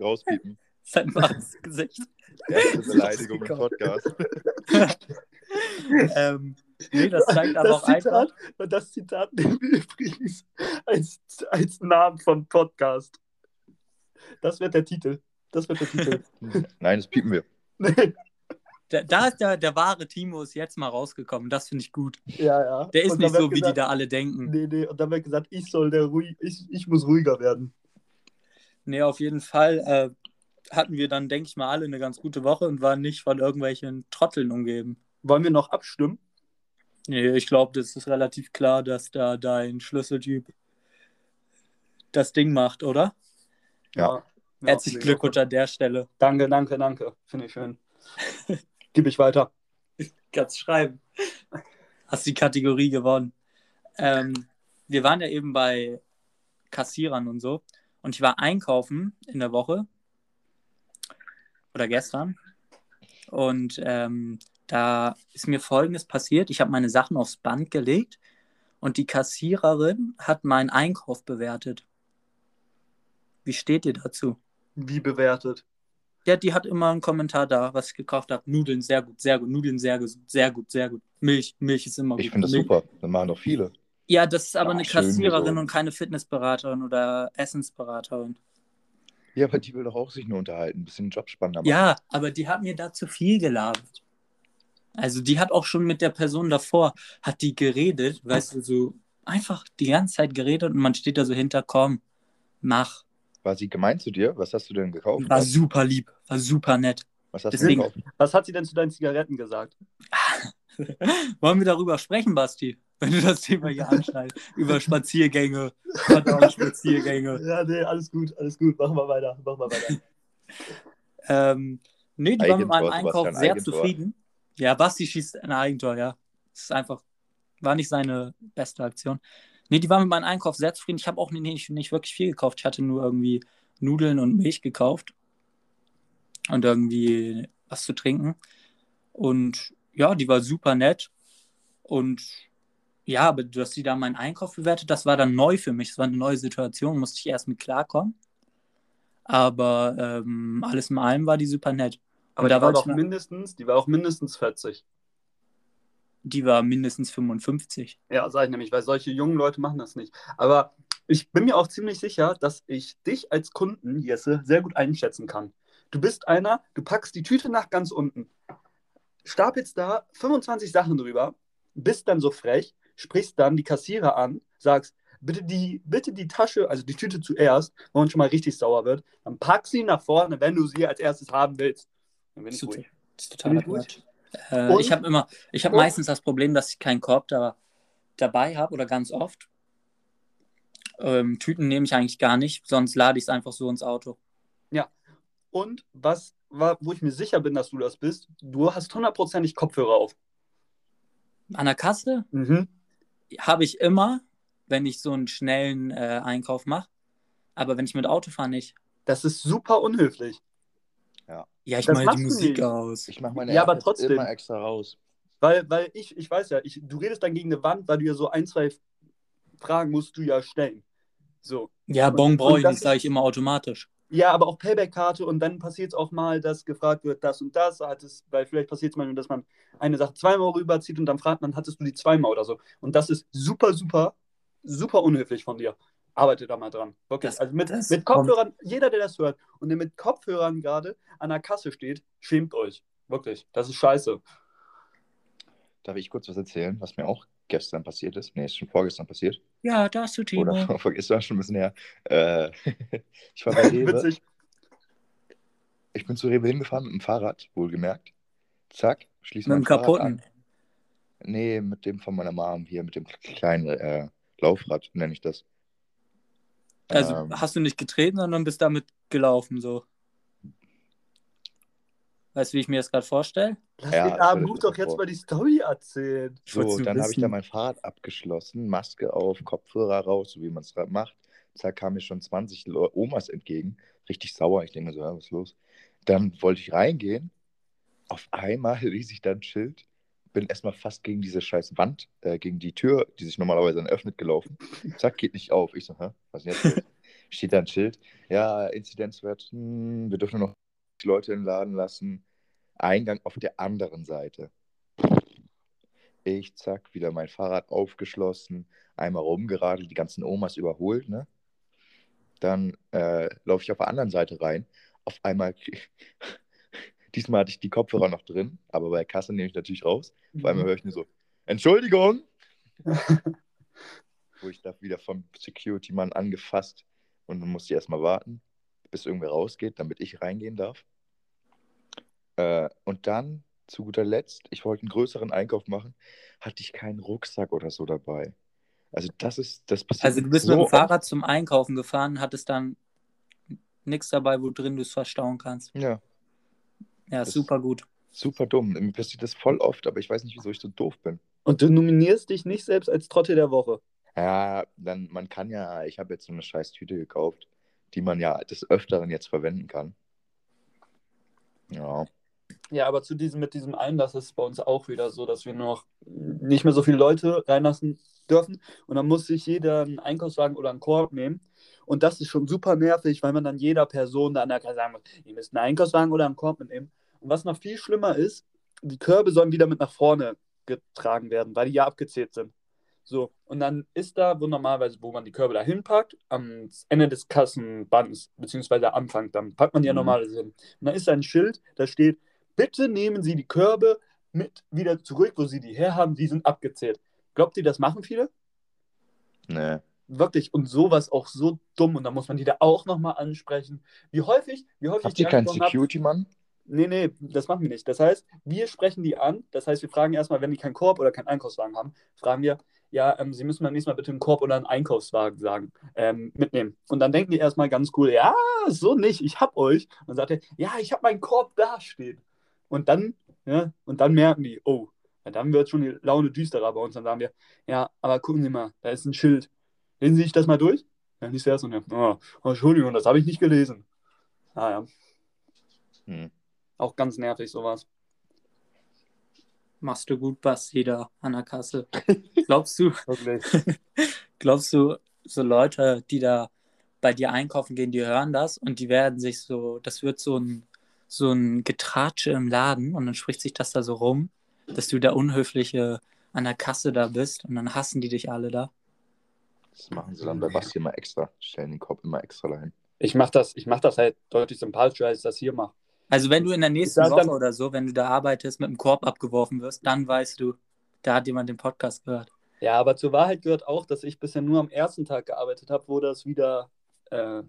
Rauspiepen. sein wahres Gesicht. Erste Beleidigung im Podcast. *laughs* ähm, nee, das zeigt aber Das auch einfach. Zitat, das Zitat nehmen wir übrigens als, als Namen von Podcast. Das wird der Titel. Das wird der Titel. *laughs* Nein, das piepen wir. nee. *laughs* Da, da ist der, der wahre Timo ist jetzt mal rausgekommen. Das finde ich gut. Ja, ja. Der ist nicht so, wird wie gesagt, die da alle denken. Nee, nee. Und dann wird gesagt, ich soll der ruhig, ich, ich muss ruhiger werden. Nee, auf jeden Fall äh, hatten wir dann, denke ich mal, alle eine ganz gute Woche und waren nicht von irgendwelchen Trotteln umgeben. Wollen wir noch abstimmen? Nee, ich glaube, das ist relativ klar, dass da dein Schlüsseltyp das Ding macht, oder? Ja. Ja, Herzlichen Glückwunsch an der Stelle. Danke, danke, danke. Finde ich schön. Gib ich weiter. *laughs* Kannst schreiben. Hast die Kategorie gewonnen. Ähm, wir waren ja eben bei Kassierern und so. Und ich war einkaufen in der Woche. Oder gestern. Und ähm, da ist mir Folgendes passiert. Ich habe meine Sachen aufs Band gelegt und die Kassiererin hat meinen Einkauf bewertet. Wie steht ihr dazu? Wie bewertet? Ja, die hat immer einen Kommentar da, was ich gekauft habe. Nudeln sehr gut, sehr gut. Nudeln sehr gut, sehr gut, sehr gut. Milch, Milch ist immer Ich gut. finde das Milch, super. Das machen doch viele. Ja, das ist aber Ah, eine Kassiererin gesund. und keine Fitnessberaterin oder Essensberaterin. Ja, aber die will doch auch sich nur unterhalten, ein bisschen Job spannender machen. Ja, aber die hat mir da zu viel gelabert. Also die hat auch schon mit der Person davor, hat die geredet, weißt du, so einfach die ganze Zeit geredet und man steht da so hinter, komm, mach. War sie gemein zu dir? Was hast du denn gekauft? War super lieb, war super nett. Was hast deswegen- du gekauft? Was hat sie denn zu deinen Zigaretten gesagt? *laughs* Wollen wir darüber sprechen, Basti? Wenn du das Thema hier anschneidest. Über Spaziergänge, Spaziergänge. *laughs* Ja, nee, alles gut, alles gut. Machen wir weiter, machen wir weiter. Ähm, nee, die war mit meinem Einkauf sehr Eigentor. zufrieden. Ja, Basti schießt ein Eigentor, ja. Das ist einfach, war nicht seine beste Aktion. Nee, die war mit meinem Einkauf sehr zufrieden. Ich habe auch nicht, nicht wirklich viel gekauft. Ich hatte nur irgendwie Nudeln und Milch gekauft. Und irgendwie was zu trinken. Und ja, die war super nett. Und ja, aber dass sie da meinen Einkauf bewertet, das war dann neu für mich. Das war eine neue Situation, musste ich erst mit klarkommen. Aber ähm, alles in allem war die super nett. Aber Und da die war doch mindestens, die war auch mindestens 40. Die war mindestens 55. Ja, sag ich nämlich, weil solche jungen Leute machen das nicht. Aber ich bin mir auch ziemlich sicher, dass ich dich als Kunden, Jesse, sehr gut einschätzen kann. Du bist einer, du packst die Tüte nach ganz unten, stapelst da 25 Sachen drüber, bist dann so frech, sprichst dann die Kassierer an, sagst, bitte die, bitte die Tasche, also die Tüte zuerst, wo man schon mal richtig sauer wird, dann pack sie nach vorne, wenn du sie als erstes haben willst. Dann bin ich ruhig. Das ist totaler Bin. Äh, ich habe immer, ich habe meistens das Problem, dass ich keinen Korb da, dabei habe oder ganz oft. Ähm, Tüten nehme ich eigentlich gar nicht, sonst lade ich es einfach so ins Auto. Und was war, wo ich mir sicher bin, dass du das bist, du hast hundertprozentig Kopfhörer auf. An der Kasse Mhm. habe ich immer, wenn ich so einen schnellen äh, Einkauf mache. Aber wenn ich mit Auto fahre, nicht. Das ist super unhöflich. Ja, ich Das mache die Musik aus. Ich mache meine Ja, aber trotzdem. immer extra raus. Weil, weil ich, ich weiß ja, ich, du redest dann gegen eine Wand, weil du ja so ein, zwei Fragen musst du ja stellen. So. Ja, Bon brauche ich das nicht, sage ich immer automatisch. Ja, aber auch Payback-Karte und dann passiert es auch mal, dass gefragt wird, das und das, hat es, weil vielleicht passiert es manchmal, dass man eine Sache zweimal rüberzieht und dann fragt man, hattest du die zweimal oder so. Und das ist super, super, super unhöflich von dir. Arbeite da mal dran. Wirklich. Das- also mit, mit Kopfhörern, jeder, der das hört und der mit Kopfhörern gerade an der Kasse steht, schämt euch. Wirklich. Das ist scheiße. Darf ich kurz was erzählen, was mir auch gestern passiert ist? Nee, ist schon vorgestern passiert. Ja, da hast du Timo. Oder *laughs* vorgestern schon ein bisschen her. Äh, *laughs* ich war bei *laughs* Rewe. Witzig. Ich bin zu Rewe hingefahren mit dem Fahrrad, wohlgemerkt. Zack, schließe Mit mein dem Fahrrad kaputten. an. Nee, mit dem von meiner Mom hier, mit dem kleinen äh, Laufrad, nenne ich das. Also Ähm, hast du nicht getreten, sondern bist damit gelaufen, so. Weißt du, wie ich mir das gerade vorstelle? Lass Ja, den armen Hut doch jetzt vor. mal die Story erzählen. So, dann habe ich da mein Fahrrad abgeschlossen, Maske auf, Kopfhörer raus, so wie man es gerade macht. Zack, kamen mir schon 20 Lo- Omas entgegen. Richtig sauer. Ich denke mir so, ja, was ist los? Dann wollte ich reingehen. Auf einmal *laughs* ließ ich dann ein Schild. Bin erstmal fast gegen diese scheiß Wand, äh, gegen die Tür, die sich normalerweise dann öffnet, gelaufen. Zack, geht nicht auf. Ich so, hä? Was ist denn jetzt? *laughs* Steht da ein Schild. Ja, Inzidenzwert, hm, wir dürfen nur noch Leute in den Laden lassen. Eingang auf der anderen Seite. Ich, zack, wieder mein Fahrrad aufgeschlossen, einmal rumgeradelt, die ganzen Omas überholt, ne? Dann äh, laufe ich auf der anderen Seite rein. Auf einmal, diesmal hatte ich die Kopfhörer noch drin, aber bei der Kasse nehme ich natürlich raus. Auf einmal höre ich nur so, Entschuldigung! *laughs* Wo ich da wieder vom Security-Mann angefasst und dann musste ich erstmal warten, bis irgendwer rausgeht, damit ich reingehen darf. Äh, und dann, zu guter Letzt, ich wollte einen größeren Einkauf machen, hatte ich keinen Rucksack oder so dabei. Also das ist, das passiert Also du bist so mit dem oft. Fahrrad zum Einkaufen gefahren, hattest dann nichts dabei, wo drin du es verstauen kannst. Ja, Ja, Das- super gut. super dumm. Mir passiert das voll oft, aber ich weiß nicht, wieso ich so doof bin. Und du nominierst dich nicht selbst als Trottel der Woche. Ja, dann, man kann ja, ich habe jetzt so eine scheiß Tüte gekauft, die man ja des Öfteren jetzt verwenden kann. Ja. Ja, aber zu diesem, mit diesem Einlass ist es bei uns auch wieder so, dass wir noch nicht mehr so viele Leute reinlassen dürfen. Und dann muss sich jeder einen Einkaufswagen oder einen Korb nehmen. Und das ist schon super nervig, weil man dann jeder Person da an der Kasse sagen muss, ihr müsst einen Einkaufswagen oder einen Korb mitnehmen. Und was noch viel schlimmer ist, die Körbe sollen wieder mit nach vorne getragen werden, weil die ja abgezählt sind. So, und dann ist da, wo normalerweise, wo man die Körbe da hinpackt, am Ende des Kassenbands, beziehungsweise Anfang, dann packt man die ja Mhm. normalerweise hin. Und da ist ein Schild, da steht, bitte nehmen Sie die Körbe mit wieder zurück, wo Sie die herhaben, die sind abgezählt. Glaubt ihr, das machen viele? Nee. Wirklich, und sowas auch so dumm, und da muss man die da auch nochmal ansprechen. Wie häufig, wie häufig Habt ihr keinen angesprochen hab- Security-Mann? Nee, nee, das machen wir nicht. Das heißt, wir sprechen die an. Das heißt, wir fragen erstmal, wenn die keinen Korb oder keinen Einkaufswagen haben, fragen wir, ja, ähm, Sie müssen beim nächsten Mal bitte einen Korb oder einen Einkaufswagen sagen, ähm, mitnehmen. Und dann denken die erstmal ganz cool, ja, so nicht, ich hab euch. Und dann sagt er, ja, ich hab meinen Korb da stehen. Und dann, ja, und dann merken die, oh, ja, dann wird schon die Laune düsterer bei uns. Dann sagen wir, ja, aber gucken Sie mal, da ist ein Schild. Lesen Sie sich das mal durch? Ja, nicht erst und ja, oh, Entschuldigung, das habe ich nicht gelesen. Ah ja, Hm. Auch ganz nervig sowas. Machst du gut, Basti, da an der Kasse. *laughs* Glaubst du, *laughs* glaubst du, so Leute, die da bei dir einkaufen gehen, die hören das und die werden sich so, das wird so ein, so ein Getratsche im Laden und dann spricht sich das da so rum, dass du der Unhöfliche an der Kasse da bist und dann hassen die dich alle da. Das machen sie dann bei Basti immer extra. Stellen den Korb immer extra dahin. Ich mache das, ich mach das halt deutlich sympathischer, als ich das hier mache. Also wenn du in der nächsten Woche dann- oder so, wenn du da arbeitest, mit dem Korb abgeworfen wirst, dann weißt du, da hat jemand den Podcast gehört. Ja, aber zur Wahrheit gehört auch, dass ich bisher nur am ersten Tag gearbeitet habe, wo das wieder, äh,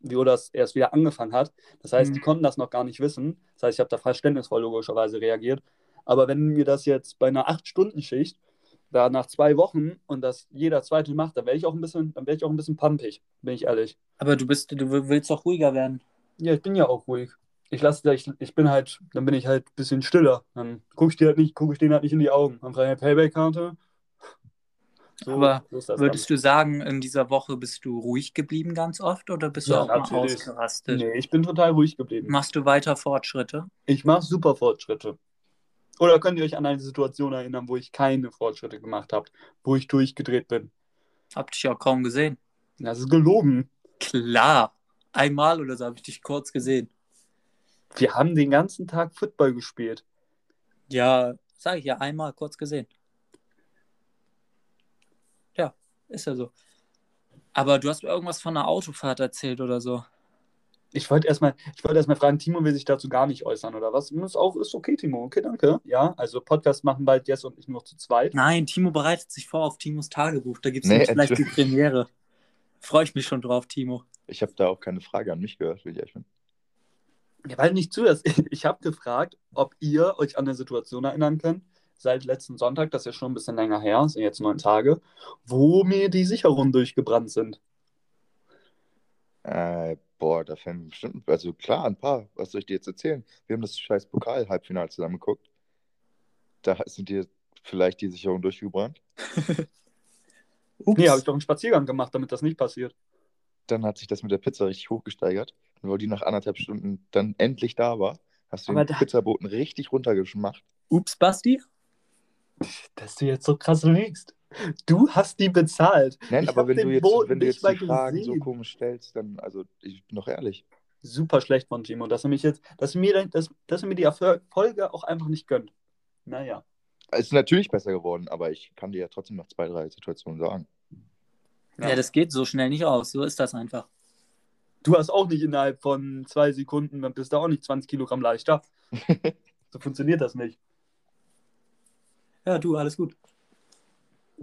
wo das erst wieder angefangen hat. Das heißt, Mhm. die konnten das noch gar nicht wissen. Das heißt, ich habe da verständnisvoll logischerweise reagiert. Aber wenn mir das jetzt bei einer 8-Stunden-Schicht, da nach zwei Wochen und das jeder zweite macht, dann wäre ich auch ein bisschen, dann wäre ich auch ein bisschen pumpig, bin ich ehrlich. Aber du bist, du willst doch ruhiger werden. Ja, ich bin ja auch ruhig. Ich lasse, ich, ich bin halt, dann bin ich halt ein bisschen stiller. Dann gucke ich dir halt nicht, gucke ich denen halt nicht in die Augen. Dann frage ich Payback-Karte. So, Aber Würdest du sagen, in dieser Woche bist du ruhig geblieben ganz oft oder bist du Ja, auch mal natürlich. ausgerastet? Nee, ich bin total ruhig geblieben. Machst du weiter Fortschritte? Ich mache super Fortschritte. Oder könnt ihr euch an eine Situation erinnern, wo ich keine Fortschritte gemacht habe, wo ich durchgedreht bin? Hab dich auch kaum gesehen. Das ist gelogen. Klar. Einmal oder so habe ich dich kurz gesehen. Wir haben den ganzen Tag Football gespielt. Ja, sag ich ja, einmal kurz gesehen. Ja, ist ja so. Aber du hast mir irgendwas von einer Autofahrt erzählt oder so. Ich wollte erstmal wollt erst mal fragen, Timo will sich dazu gar nicht äußern, oder was? Ist auch ist okay, Timo. Okay, danke. Ja, also Podcast machen bald Jess und ich nur zu zweit. Nein, Timo bereitet sich vor auf Timos Tagebuch. Da gibt es Nee, vielleicht die. Premiere. Freue ich mich schon drauf, Timo. Ich habe da auch keine Frage an mich gehört, wie ich ehrlich bin. Ja, weil nicht zuerst. *laughs* Ich habe gefragt, ob ihr euch an eine Situation erinnern könnt, seit letzten Sonntag, das ist ja schon ein bisschen länger her, sind jetzt neun Tage, wo mir die Sicherungen durchgebrannt sind. Äh, boah, da fällen mir bestimmt, also klar, ein paar. Was soll ich dir jetzt erzählen? Wir haben das scheiß Pokal-Halbfinale zusammen geguckt. Da sind dir vielleicht die Sicherungen durchgebrannt. *laughs* Ups. Nee, habe ich doch einen Spaziergang gemacht, damit das nicht passiert. Dann hat sich das mit der Pizza richtig hochgesteigert. Und weil die nach anderthalb Stunden dann endlich da war, hast du Aber den da- Pizzaboten richtig runtergemacht. Ups, Basti? Dass du jetzt so krass liegst. Du hast die bezahlt. Nein, Ich aber wenn du jetzt, Boten wenn du nicht jetzt mal die Fragen so gesehen. komisch stellst, dann, also ich bin doch ehrlich. Super schlecht von Timo, dass er mich jetzt, dass er mir, dass, dass er mir die Erfolge auch einfach nicht gönnt. Naja. Es ist natürlich besser geworden, aber ich kann dir ja trotzdem noch zwei, drei Situationen sagen. Ja. das geht so schnell nicht aus. So ist das einfach. Du hast auch nicht innerhalb von zwei Sekunden, dann bist du auch nicht 20 Kilogramm leichter. *laughs* so funktioniert das nicht. Ja, du, alles gut.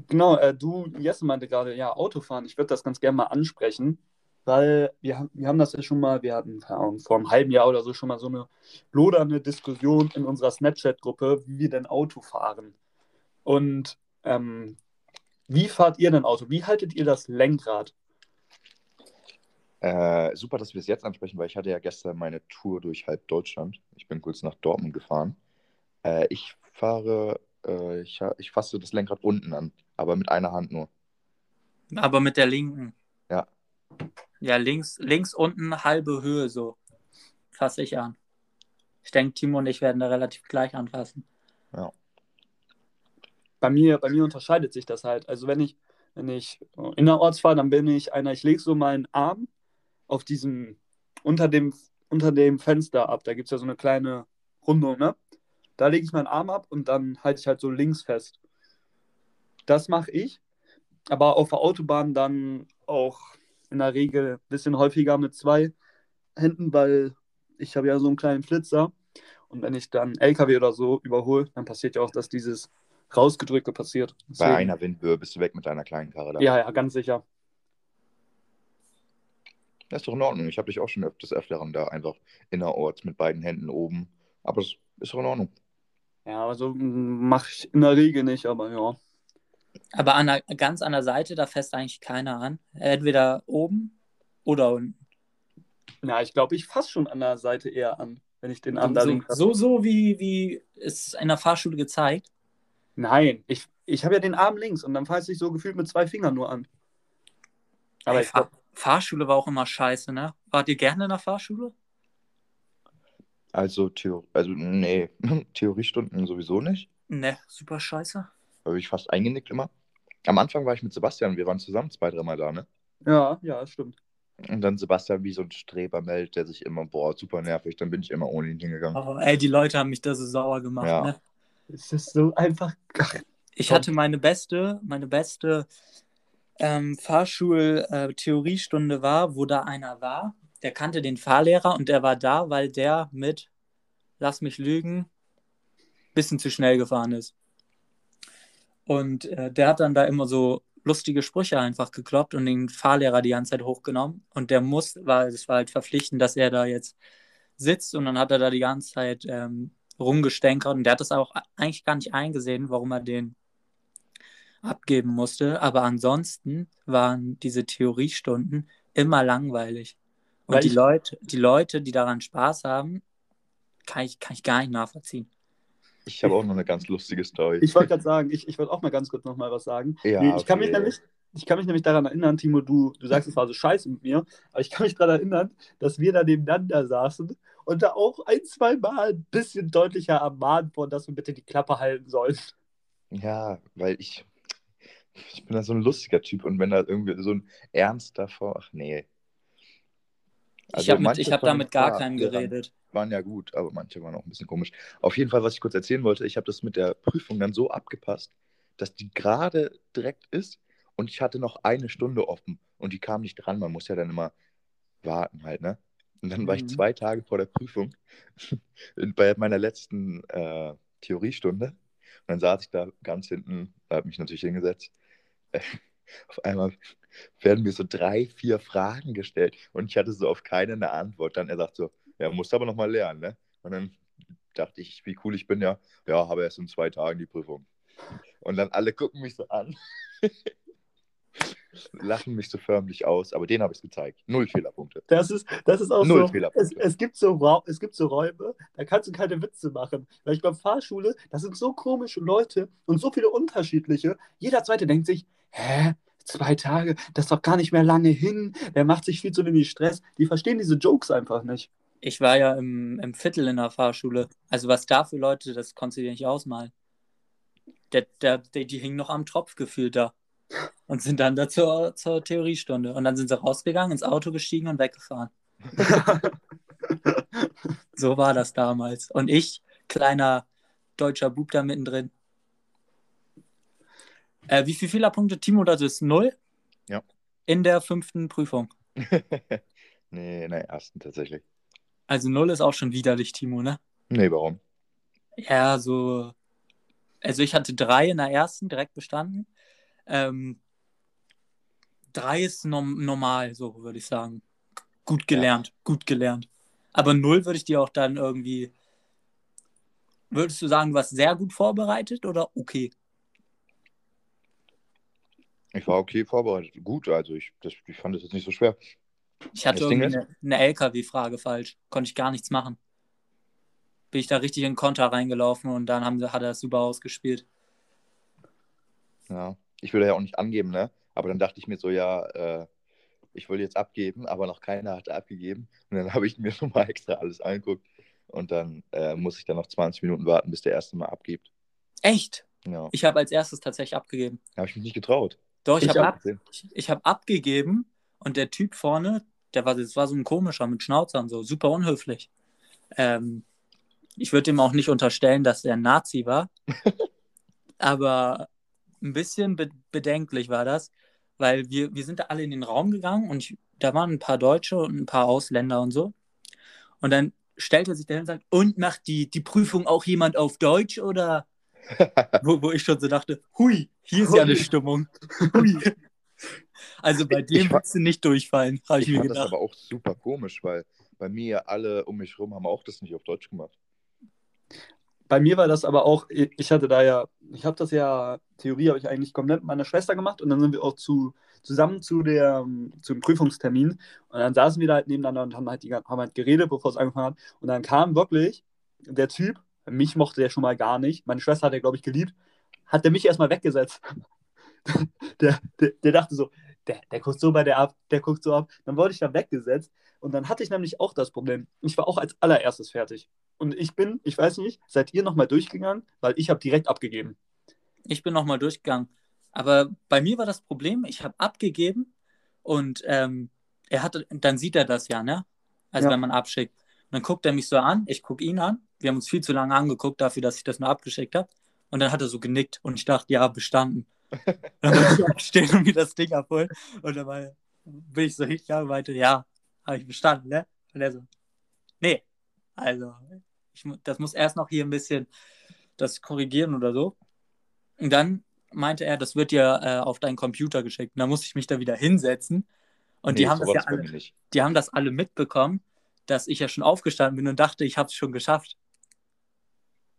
Genau, äh, du, Jesse meinte gerade, ja, Autofahren, ich würde das ganz gerne mal ansprechen, weil wir, haben- wir haben das ja schon mal, wir hatten keine Ahnung, vor einem halben Jahr oder so schon mal so eine lodernde Diskussion in unserer Snapchat-Gruppe, wie wir denn Auto fahren. Und ähm, wie fahrt ihr denn Auto? Wie haltet ihr das Lenkrad? Äh, super, dass wir es jetzt ansprechen, weil ich hatte ja gestern meine Tour durch halb Deutschland. Ich bin kurz nach Dortmund gefahren. Äh, ich fahre, äh, ich, ich fasse das Lenkrad unten an, aber mit einer Hand nur. Aber mit der linken. Ja. Ja, links, links unten halbe Höhe so. Fasse ich an. Ich denke, Timo und ich werden da relativ gleich anfassen. Bei mir, bei mir unterscheidet sich das halt. Also wenn ich, wenn ich innerorts fahre, dann bin ich einer, ich lege so meinen Arm auf diesem, unter dem, unter dem Fenster ab. Da gibt es ja so eine kleine Rundung, ne? Da lege ich meinen Arm ab und dann halte ich halt so links fest. Das mache ich. aber auf der Autobahn dann auch in der Regel ein bisschen häufiger mit zwei Händen, weil ich habe ja so einen kleinen Flitzer. Und wenn ich dann LKW oder so überhole, dann passiert ja auch, dass dieses Rausgedrückte passiert. Bei Deswegen- einer Windböe bist du weg mit deiner kleinen Karre da. Ja, ja, ganz sicher. Das ist doch in Ordnung. Ich habe dich auch schon öf- des Öfteren da einfach innerorts mit beiden Händen oben. Aber es ist doch in Ordnung. Ja, also mache ich in der Regel nicht, aber ja. Aber an der, ganz an der Seite, da fässt eigentlich keiner an. Entweder oben oder unten. Ja, ich glaube, ich fasse schon an der Seite eher an, wenn ich den Arm da So, links hab. so, so wie, wie es in der Fahrschule gezeigt. Nein, ich, ich habe ja den Arm links und dann fasse ich so gefühlt mit zwei Fingern nur an. Aber Ey, ich glaub, Fahrschule war auch immer scheiße, ne? Wart ihr gerne in der Fahrschule? Also, Theo also nee, *laughs* Theoriestunden sowieso nicht. Ne, super scheiße. Da bin ich fast eingenickt immer. Am Anfang war ich mit Sebastian, wir waren zusammen zwei, dreimal da, ne? ja, ja, das stimmt. Und dann Sebastian wie so ein Streber meldet, der sich immer, boah, super nervig, dann bin ich immer ohne ihn hingegangen. Oh, ey, die Leute haben mich da so sauer gemacht, Ja. ne? Es ist so einfach. Ach, Ich Komm. hatte meine beste, meine beste ähm, Fahrschul-Theoriestunde war, wo da einer war, der kannte den Fahrlehrer und der war da, weil der mit, lass mich lügen, bisschen zu schnell gefahren ist. Und äh, der hat dann da immer so lustige Sprüche einfach gekloppt und den Fahrlehrer die ganze Zeit hochgenommen. Und der muss, weil es war halt verpflichtend, dass er da jetzt sitzt und dann hat er da die ganze Zeit ähm, rumgestänkert und der hat das auch eigentlich gar nicht eingesehen, warum er den abgeben musste. Aber ansonsten waren diese Theoriestunden immer langweilig. Und Weil die Leute, die Leute, die daran Spaß haben, kann ich, kann ich gar nicht nachvollziehen. Ich habe auch noch eine ganz lustige Story. Ich wollte gerade sagen, ich, ich wollte auch mal ganz kurz noch mal was sagen. Ja, nee, ich, kann mich okay. nämlich, ich kann mich nämlich daran erinnern, Timo, du, du sagst, es war so scheiße mit mir, aber ich kann mich daran erinnern, dass wir da nebeneinander saßen und da auch ein, zwei Mal ein bisschen deutlicher ermahnt wurden, dass wir bitte die Klappe halten sollen. Ja, weil ich, ich bin da so ein lustiger Typ und wenn da irgendwie so ein Ernst davor, ach nee. ich Also habe ich hab von da den mit gar keinem geredet. Waren ja gut, aber manche waren auch ein bisschen komisch. Auf jeden Fall, was ich kurz erzählen wollte, ich habe das mit der Prüfung dann so abgepasst, dass die gerade direkt ist und ich hatte noch eine Stunde offen und die kam nicht dran. Man muss ja dann immer warten halt, ne? Und dann war ich Mhm. zwei Tage vor der Prüfung *laughs* bei meiner letzten äh, Theoriestunde. Und dann saß ich da ganz hinten, habe mich natürlich hingesetzt. *laughs* Auf einmal werden mir so drei, vier Fragen gestellt und ich hatte so auf keine eine Antwort. Dann er sagt so, ja, musst aber noch mal lernen, ne? Und dann dachte ich, wie cool ich bin, ja, ja, habe erst in zwei Tagen die Prüfung. Und dann alle gucken mich so an, *laughs* lachen mich so förmlich aus, aber denen habe ich es gezeigt. Null Fehlerpunkte. Das ist, das ist auch Null so. Es, Fehlerpunkte. es, gibt so Ra es gibt so Räume, da kannst du keine Witze machen. Weil ich glaube, Fahrschule, das sind so komische Leute und so viele unterschiedliche. Jeder zweite denkt sich, hä? Zwei Tage, das ist doch gar nicht mehr lange hin. Der macht sich viel zu wenig Stress. Die verstehen diese Jokes einfach nicht. Ich war ja im, im Viertel in der Fahrschule. Also was da für Leute, das konntest du dir nicht ausmalen. Der, der, die, die hingen noch am Tropf gefühlt da. Und sind dann da zur, zur Theoriestunde. Und dann sind sie rausgegangen, ins Auto gestiegen und weggefahren. *laughs* So war das damals. Und ich, kleiner deutscher Bub da mittendrin. Äh, wie viele Fehlerpunkte? Timo, das ist null? Ja. In der fünften Prüfung. *laughs* nee, in der ersten tatsächlich. Also null ist auch schon widerlich, Timo, ne? Nee, warum? Ja, so. Also ich hatte drei in der ersten direkt bestanden. Ähm, drei ist norm normal, so würde ich sagen. Gut gelernt, gut gelernt. Aber null würde ich dir auch dann irgendwie. Würdest du sagen, du warst sehr gut vorbereitet oder okay? Ich war okay vorbereitet. Gut, also ich, das, ich fand das jetzt nicht so schwer. Ich hatte Das irgendwie eine, eine LKW-Frage falsch. Konnte ich gar nichts machen. Bin ich da richtig in den Konter reingelaufen und dann haben, hat er es super ausgespielt. Ja, ich will ja auch nicht angeben, ne? Aber dann dachte ich mir so, ja, äh, ich will jetzt abgeben, aber noch keiner hat abgegeben. Und dann *laughs* habe ich mir nochmal extra alles angeguckt. Und dann äh, muss ich dann noch 20 Minuten warten, bis der erste mal abgibt. Echt? Ja, Ich habe als erstes tatsächlich abgegeben. habe ich mich nicht getraut. Doch, ich, Ich habe hab- ab, ich, ich hab abgegeben und der Typ vorne, der war, das war so ein komischer mit Schnauzern, so super unhöflich. Ähm, ich würde ihm auch nicht unterstellen, dass er ein Nazi war. *laughs* Aber ein bisschen be bedenklich war das, weil wir, wir sind da alle in den Raum gegangen und ich, da waren ein paar Deutsche und ein paar Ausländer und so. Und dann stellt er sich dahin und sagt, und macht die, die Prüfung auch jemand auf Deutsch oder? Wo, wo ich schon so dachte, hui, hier ist ja eine Stimmung. Hui. Also bei dem willst du nicht durchfallen, habe ich, Ich mir fand das gedacht. aber auch super komisch, weil bei mir alle um mich rum haben auch das nicht auf Deutsch gemacht. Bei mir war das aber auch, ich hatte da ja, ich habe das ja, Theorie habe ich eigentlich komplett mit meiner Schwester gemacht und dann sind wir auch zu, zusammen zu der, zum Prüfungstermin und dann saßen wir da halt nebeneinander und haben halt, die, haben halt geredet, bevor es angefangen hat und dann kam wirklich der Typ, mich mochte der schon mal gar nicht, meine Schwester hat er, glaube ich, geliebt, hat der mich erstmal weggesetzt. *laughs* Der, der, der dachte so, der, der guckt so bei der ab, der guckt so ab. Dann wurde ich da weggesetzt und dann hatte ich nämlich auch das Problem. Ich war auch als allererstes fertig. Und ich bin, ich weiß nicht, seid ihr nochmal durchgegangen? Weil ich habe direkt abgegeben. Ich bin nochmal durchgegangen. Aber bei mir war das Problem, ich habe abgegeben und ähm, er hatte, dann sieht er das ja, ne? Also Ja. wenn man abschickt. Dann guckt er mich so an, ich gucke ihn an. Wir haben uns viel zu lange angeguckt dafür, dass ich das nur abgeschickt habe. Und dann hat er so genickt und ich dachte, ja, bestanden. *laughs* Dann wollte ich aufstehen und mir das Ding abholen. Und dann war, bin ich so hingegangen und meinte, ja, habe ich bestanden, ne? Und er so, nee. Also, ich, das muss erst noch hier ein bisschen das korrigieren oder so. Und dann meinte er, das wird dir äh, auf deinen Computer geschickt. Und dann musste ich mich da wieder hinsetzen. Und die, Nee, haben so das ja alle, die haben das alle mitbekommen, dass ich ja schon aufgestanden bin und dachte, ich habe es schon geschafft.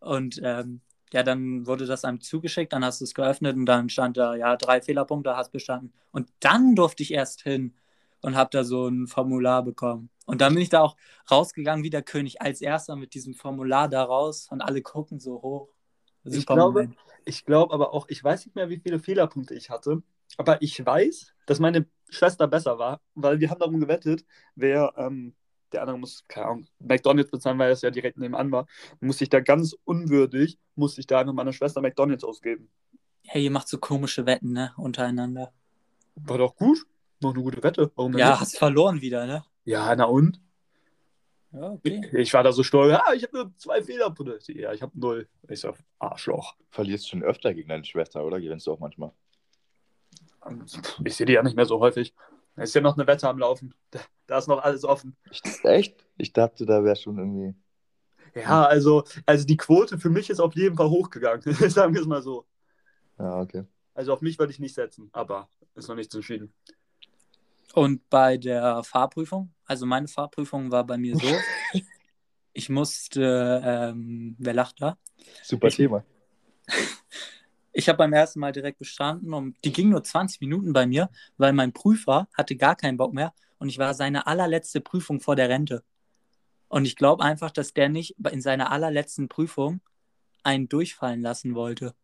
Und ähm, ja, dann wurde das einem zugeschickt, dann hast du es geöffnet und dann stand da, ja, drei Fehlerpunkte, hast bestanden. Und dann durfte ich erst hin und habe da so ein Formular bekommen. Und dann bin ich da auch rausgegangen wie der König, als erster mit diesem Formular da raus und alle gucken so hoch. Ich Super glaube, Moment. ich glaube aber auch, ich weiß nicht mehr, wie viele Fehlerpunkte ich hatte. Aber ich weiß, dass meine Schwester besser war, weil wir haben darum gewettet, wer, ähm, der andere muss, keine Ahnung, McDonalds bezahlen, weil es ja direkt nebenan war, muss ich da ganz unwürdig, muss ich da einfach meiner Schwester McDonalds ausgeben. Hey, ihr macht so komische Wetten, ne, untereinander. War doch gut. Noch eine gute Wette. Warum Ja, nicht? hast verloren wieder, ne? Ja, na und? Ja, okay. Ich war da so stolz. Ah, ich habe nur zwei Fehlerpunkte. Ja, ich habe null. Ich so, Arschloch. Verlierst schon öfter gegen deine Schwester, oder? Gewinnst du auch manchmal? Ich sehe die ja nicht mehr so häufig. Da ist ja noch eine Wette am Laufen. Da, da ist noch alles offen. Echt? Ich dachte, da wäre schon irgendwie. Ja, also, also die Quote für mich ist auf jeden Fall hochgegangen. *laughs* Sagen wir es mal so. Ja, okay. Also auf mich würde ich nicht setzen, aber ist noch nichts entschieden. Und bei der Fahrprüfung, also meine Fahrprüfung war bei mir so, *laughs* ich musste, ähm, wer lacht da? Super Ich- Thema. *laughs* Ich habe beim ersten Mal direkt bestanden und die ging nur 20 Minuten bei mir, weil mein Prüfer hatte gar keinen Bock mehr und ich war seine allerletzte Prüfung vor der Rente. Und ich glaube einfach, dass der nicht in seiner allerletzten Prüfung einen durchfallen lassen wollte.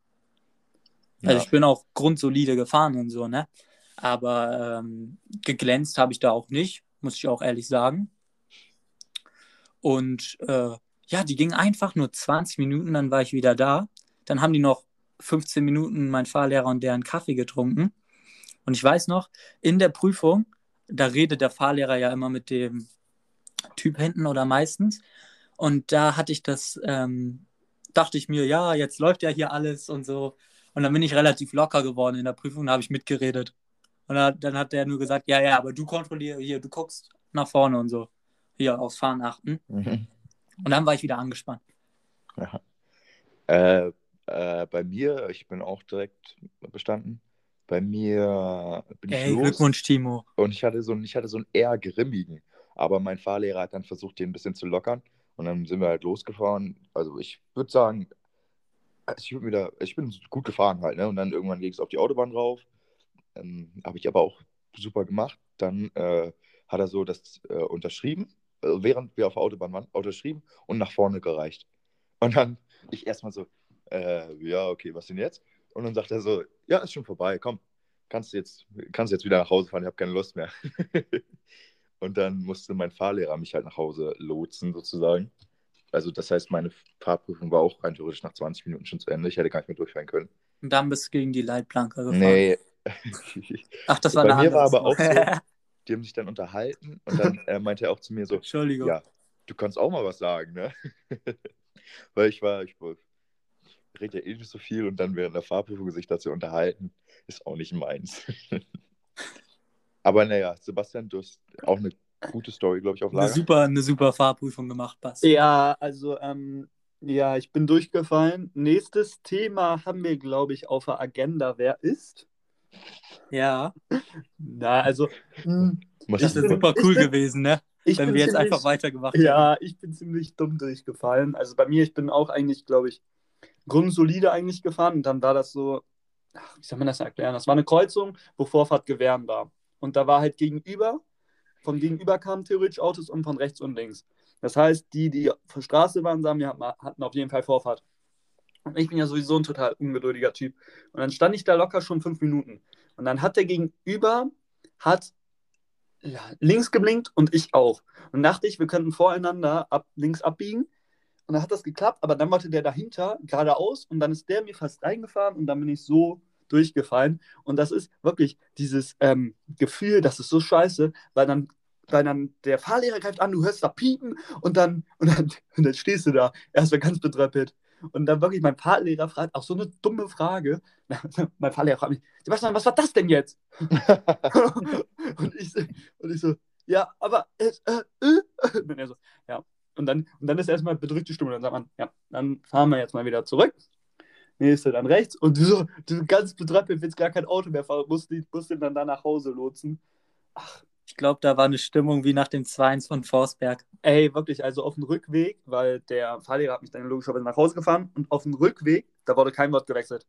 Also Ja. ich bin auch grundsolide gefahren und so, ne? Aber ähm, geglänzt habe ich da auch nicht, muss ich auch ehrlich sagen. Und äh, ja, die ging einfach nur 20 Minuten, dann war ich wieder da. Dann haben die noch 15 Minuten mein Fahrlehrer und deren Kaffee getrunken. Und ich weiß noch, in der Prüfung, da redet der Fahrlehrer ja immer mit dem Typ hinten oder meistens. Und da hatte ich das, ähm, dachte ich mir, ja, jetzt läuft ja hier alles und so. Und dann bin ich relativ locker geworden in der Prüfung, da habe ich mitgeredet. Und dann, dann hat der nur gesagt, ja, ja, aber du kontrollierst hier, du guckst nach vorne und so. Hier aufs Fahren achten. Mhm. Und dann war ich wieder angespannt. Ja. Äh, äh, bei mir, ich bin auch direkt bestanden. Bei mir bin ich Ey, los Glückwunsch, Timo. und ich hatte so einen, ich hatte so einen eher grimmigen. Aber mein Fahrlehrer hat dann versucht, den ein bisschen zu lockern. Und dann sind wir halt losgefahren. Also ich würde sagen, ich, würd wieder, ich bin gut gefahren halt. Ne? Und dann irgendwann ging es auf die Autobahn drauf. Ähm, Habe ich aber auch super gemacht. Dann äh, hat er so das äh, unterschrieben, äh, während wir auf der Autobahn waren, unterschrieben und nach vorne gereicht. Und dann ich erstmal so, äh, ja, okay, was denn jetzt? Und dann sagt er so, ja, ist schon vorbei, komm, kannst du jetzt, kannst jetzt wieder nach Hause fahren, ich habe keine Lust mehr. *laughs* und dann musste mein Fahrlehrer mich halt nach Hause lotsen, sozusagen. Also das heißt, meine Fahrprüfung war auch rein theoretisch nach 20 Minuten schon zu Ende. Ich hätte gar nicht mehr durchfahren können. Und dann bist du gegen die Leitplanke gefahren. Nee. *laughs* Ach, das war Bei eine mir war aber auch Story. Die haben sich dann unterhalten und dann äh, meinte er auch zu mir so, *laughs* Entschuldigung. ja, du kannst auch mal was sagen, ne? Weil ich war, ich war redet ja eh nicht so viel und dann während der Fahrprüfung sich dazu unterhalten, ist auch nicht meins. *laughs* Aber naja, Sebastian, du hast auch eine gute Story, glaube ich, auf Eine Lager. super, eine super Fahrprüfung gemacht, Basti. Ja, also, ähm, ja, ich bin durchgefallen. Nächstes Thema haben wir, glaube ich, auf der Agenda. Wer ist? Ja, Na, also, hm, Was das ist bin- super cool bin- gewesen, ne? ich Wenn bin wir jetzt ziemlich, einfach weitergemacht hätten. Ja, ich bin ziemlich dumm durchgefallen. Also bei mir, ich bin auch eigentlich, glaube ich, grundsolide eigentlich gefahren und dann war das so, ach, wie soll man das erklären? Das war eine Kreuzung, wo Vorfahrt gewähren war. Und da war halt gegenüber, von gegenüber kamen theoretisch Autos und von rechts und links. Das heißt, die, die auf der Straße waren, sagen, wir hatten- auf jeden Fall Vorfahrt. Und ich bin ja sowieso ein total ungeduldiger Typ. Und dann stand ich da locker schon fünf Minuten. Und dann hat der Gegenüber, hat links geblinkt und ich auch. Und dachte ich, wir könnten voreinander ab, links abbiegen. Und dann hat das geklappt, aber dann wollte der dahinter geradeaus und dann ist der mir fast reingefahren und dann bin ich so durchgefallen. Und das ist wirklich dieses ähm, Gefühl, das ist so scheiße, weil dann, weil dann der Fahrlehrer greift an, du hörst da piepen und dann, und dann, *laughs* und dann stehst du da, erstmal ganz betröppelt. Und dann wirklich mein Fahrlehrer fragt auch so eine dumme Frage. *laughs* mein Fahrlehrer fragt mich, Sebastian, was war das denn jetzt? *laughs* und, ich, so- und ich so, ja, aber es, äh, äh. Und er so, ja. Und dann, und dann ist erstmal bedrückte Stimme. Dann sagt man, ja, dann fahren wir jetzt mal wieder zurück. Nächste dann rechts. Und du so, du ganz betröppelt, willst gar kein Auto mehr fahren, musst ihn dann da nach Hause lotsen. Ach, Ich glaube, da war eine Stimmung wie nach dem 2-1 von Forsberg. ey, wirklich, also auf dem Rückweg, weil der Fahrlehrer hat mich dann logischerweise nach Hause gefahren und auf dem Rückweg, da wurde kein Wort gewechselt.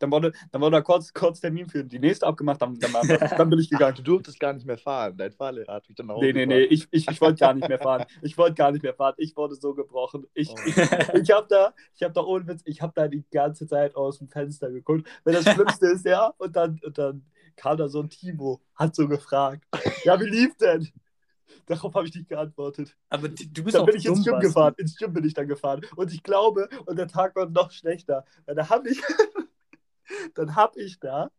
Dann wurde, dann wurde da kurz, kurz Termin für die nächste abgemacht, dann, dann, dann bin ich gegangen. Du durftest gar nicht mehr fahren. Dein Fahrlehrer hat dich dann Hause Nee, nee, nee, ich, ich, ich wollte gar nicht mehr fahren. Ich wollte gar nicht mehr fahren. Ich wurde so gebrochen. Ich, Oh. ich, ich habe da, ich habe da ohne Witz, ich habe da die ganze Zeit aus dem Fenster geguckt. Wenn das Schlimmste ist, ja, und dann, und dann kam da so ein Timo, hat so gefragt, ja, wie lief denn? Darauf habe ich nicht geantwortet. Aber du bist Dann auch bin ich dumm, ins Gym Basti. gefahren. Ins Gym bin ich dann gefahren. Und ich glaube, und der Tag war noch schlechter. Weil da habe ich, *laughs* dann habe ich da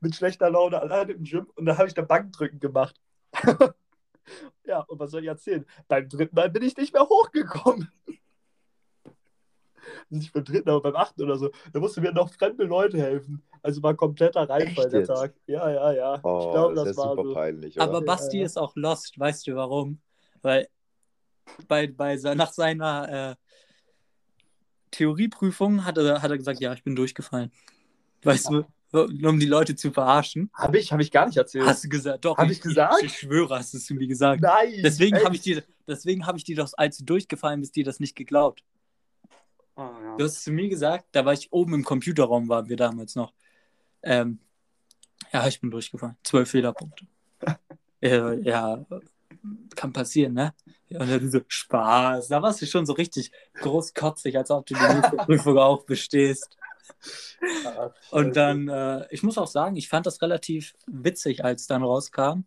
mit schlechter Laune alleine im Gym und dann habe ich da Bankdrücken gemacht. *laughs* ja, und was soll ich erzählen? Beim dritten Mal bin ich nicht mehr hochgekommen. *laughs* Nicht beim dritten, aber beim achten oder so. Da mussten mir noch fremde Leute helfen. Also war kompletter Reinfall der? Tag. Ja, ja, ja. Oh, ich glaube, das das, ist war super so. peinlich. Oder? Aber Ja, Basti ja. ist auch lost, weißt du warum? Weil bei, bei, nach seiner äh, Theorieprüfung hat er, hat er gesagt, ja, ich bin durchgefallen. Weißt du, um die Leute zu verarschen. Habe ich, hab ich gar nicht erzählt. Hast du gesagt? Doch, Hab ich gesagt? Ich, ich schwöre, hast du es zu mir gesagt. Nein! Deswegen habe ich dir, deswegen habe ich dir doch, als du durchgefallen bist, dir das nicht geglaubt. Oh, ja. Du hast es zu mir gesagt, da war ich oben im Computerraum, waren wir damals noch. Ähm, ja, ich bin durchgefallen. Zwölf Fehlerpunkte. *laughs* ja, ja, kann passieren, ne? Ja, Und dann so, Spaß. Da warst du schon so richtig großkotzig, als ob du die *laughs* Prüfung auch bestehst. *laughs* Und dann, äh, ich muss auch sagen, ich fand das relativ witzig, als dann rauskam.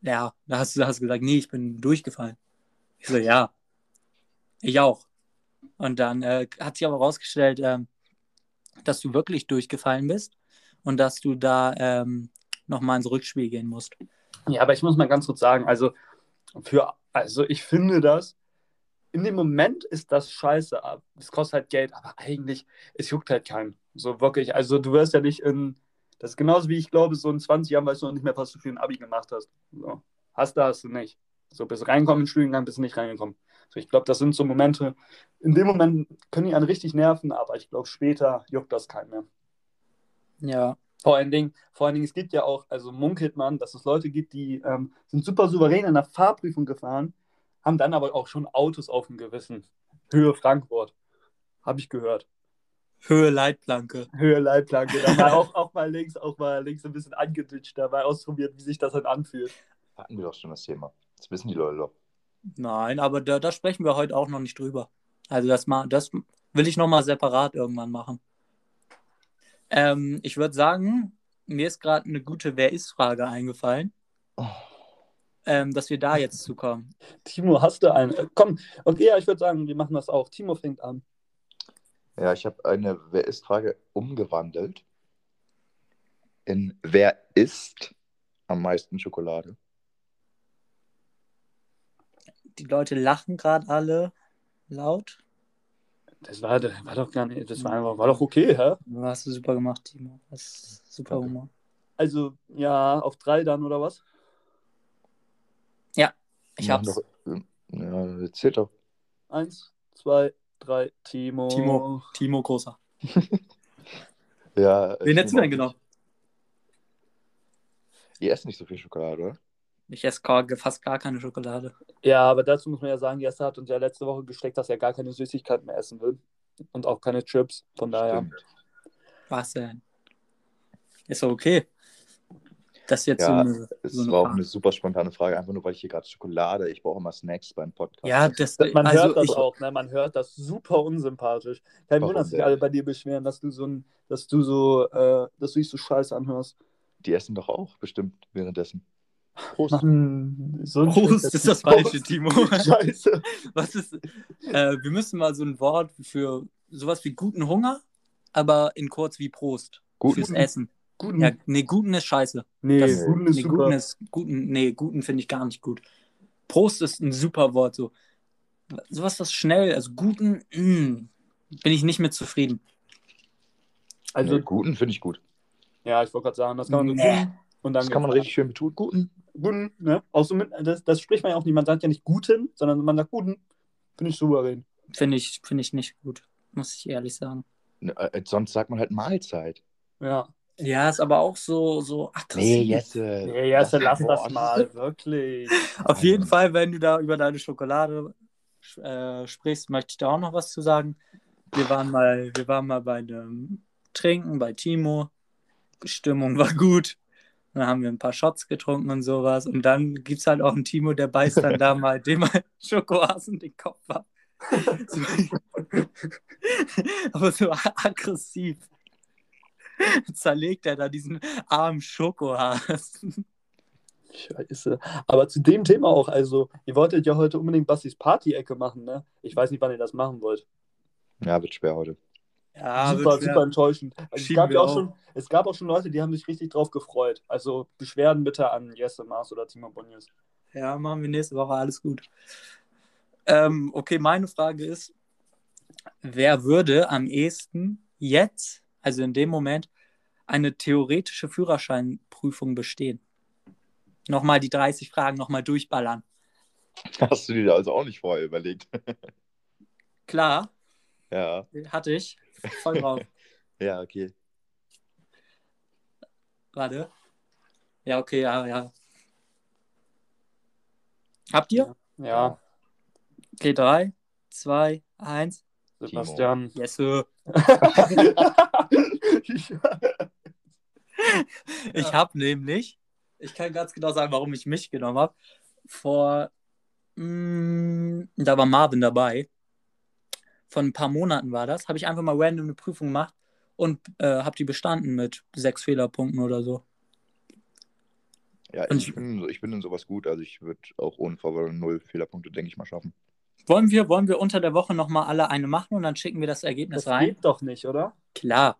Ja, da hast du da hast gesagt, nee, ich bin durchgefallen. Ich so, ja, ich auch. Und dann äh, hat sich aber rausgestellt, ähm, dass du wirklich durchgefallen bist und dass du da ähm, nochmal ins Rückspiel gehen musst. Ja, aber ich muss mal ganz kurz sagen, also für, also ich finde das, in dem Moment ist das scheiße, es kostet halt Geld, aber eigentlich, es juckt halt keinen. So wirklich, also du wirst ja nicht in, das ist genauso wie ich glaube, so in 20 Jahren weißt du noch nicht mehr, was du für ein Abi gemacht hast. So. Hast du, hast du nicht. So, bist du reingekommen in den Studiengang, bist du nicht reingekommen. So, ich glaube, das sind so Momente, in dem Moment können die einen richtig nerven, aber ich glaube, später juckt das keinen mehr. Ja, Vor allen Dingen, vor allen Dingen, es gibt ja auch, also munkelt man, dass es Leute gibt, die ähm, sind super souverän in der Fahrprüfung gefahren, haben dann aber auch schon Autos auf dem Gewissen. Höhe Frankfurt. Habe ich gehört. Höhe Leitplanke. Höhe Leitplanke. Dann mal *laughs* auch, auch mal links, auch mal links ein bisschen angeditscht, dabei ausprobiert, wie sich das dann anfühlt. Hatten wir doch schon das Thema. Das wissen die Leute doch. Nein, aber da, da sprechen wir heute auch noch nicht drüber. Also das, mal, das will ich nochmal separat irgendwann machen. Ähm, ich würde sagen, mir ist gerade eine gute Wer ist-Frage eingefallen, Oh. Ähm, dass wir da jetzt zukommen. Timo, hast du einen? Komm, okay, ja, ich würde sagen, wir machen das auch. Timo fängt an. Ja, ich habe eine Wer ist-Frage umgewandelt in Wer isst am meisten Schokolade? Die Leute lachen gerade alle laut. Das war, das war doch gar nicht, das war, einfach, war doch okay, hä? Du hast du super gemacht, Timo. Das ist super Danke. Humor. Also, ja, auf drei dann, oder was? Ich hab's. Noch, ähm, ja, erzähl doch. Eins, zwei, drei, Timo. Timo. Timo Großer. *laughs* Ja, Wen ich hättest du denn genommen? Ihr esst nicht so viel Schokolade, oder? Ich esse fast gar keine Schokolade. Ja, aber dazu muss man ja sagen, Jesse hat uns ja letzte Woche gesteckt, dass er gar keine Süßigkeiten mehr essen will. Und auch keine Chips. Von daher. Stimmt. Was denn? Ist doch okay. Das ist jetzt Ja, so eine. Es so eine war auch eine super spontane Frage, einfach nur weil ich hier gerade Schokolade, ich brauche immer Snacks beim Podcast. Ja, das, Man also hört das ich, auch, ne? Man hört das super unsympathisch. Kein Wunder, dass sich alle bei dir beschweren, dass du so ein, dass du so, äh, dass du dich so scheiße anhörst. Die essen doch auch bestimmt währenddessen. Prost. Mann, so Prost ist das Prost. falsche, Timo. *laughs* Scheiße. Was ist. Äh, wir müssen mal so ein Wort für sowas wie guten Hunger, aber in kurz wie Prost. Guten- Fürs Essen. Guten. Ja, nee, guten ist scheiße. nee, das- guten ist nee, super. guten ist. Guten, nee, guten finde ich gar nicht gut. Prost ist ein super Wort. So. Sowas, was schnell, also guten, mm, bin ich nicht mit zufrieden. also, nee, guten finde ich gut. ja, ich wollte gerade sagen, das kann man so Nee. guten und dann Das kann man richtig schön betonen. Guten. guten, ne? Auch so mit, das, das spricht man ja auch nicht. Man sagt ja nicht guten, sondern man sagt guten. Finde ich souverän. Finde ich, finde ich nicht gut, muss ich ehrlich sagen. Ne, äh, sonst sagt man halt Mahlzeit. Ja. Ja, ist aber auch so, so aggressiv. Nee, Jesse. Nee, Jesse, lass das mal, wirklich. *laughs* Auf jeden Fall, wenn du da über deine Schokolade äh, sprichst, möchte ich da auch noch was zu sagen. Wir waren mal, wir waren mal bei einem Trinken bei Timo. Die Stimmung war gut. Dann haben wir ein paar Shots getrunken und sowas. Und dann gibt es halt auch einen Timo, der beißt dann da mal dem mal *laughs* Schokohasen den Kopf ab. *laughs* So, aber so aggressiv. *laughs* Zerlegt er da diesen armen Schokohasen. *laughs* Scheiße. Aber zu dem Thema auch, also, ihr wolltet ja heute unbedingt Bastis Party-Ecke machen, ne? Ich weiß nicht, wann ihr das machen wollt. Ja, wird schwer heute. Ja, super, super enttäuschend. Also, es, gab ja auch auf. schon, es gab auch schon Leute, die haben sich richtig drauf gefreut. Also Beschwerden bitte an Jesse Maas oder Timo Bonjes. Ja, machen wir nächste Woche, alles gut. Ähm, okay, meine Frage ist, wer würde am ehesten jetzt, also in dem Moment, eine theoretische Führerscheinprüfung bestehen? Nochmal die 30 Fragen nochmal durchballern. Hast du dir also auch nicht vorher überlegt? *laughs* Klar, ja, hatte ich. Voll drauf. *laughs* ja, okay. Warte. Ja, okay, ja, ja. Habt ihr? Ja, Okay, 3, 2, 1. Sebastian. Yes, sir. *laughs* *laughs* Ich habe nämlich, ich kann ganz genau sagen, warum ich mich genommen habe. Vor, mh, da war Marvin dabei. Vor ein paar Monaten war das. Habe ich einfach mal random eine Prüfung gemacht und äh, habe die bestanden mit sechs Fehlerpunkten oder so. Ja, Und ich, bin, so- ich bin in sowas gut. Also ich würde auch ohne Vorwahl null Fehlerpunkte, denke ich mal, schaffen. Wollen wir, wollen wir unter der Woche nochmal alle eine machen und dann schicken wir das Ergebnis Das rein? geht doch nicht, oder? Klar.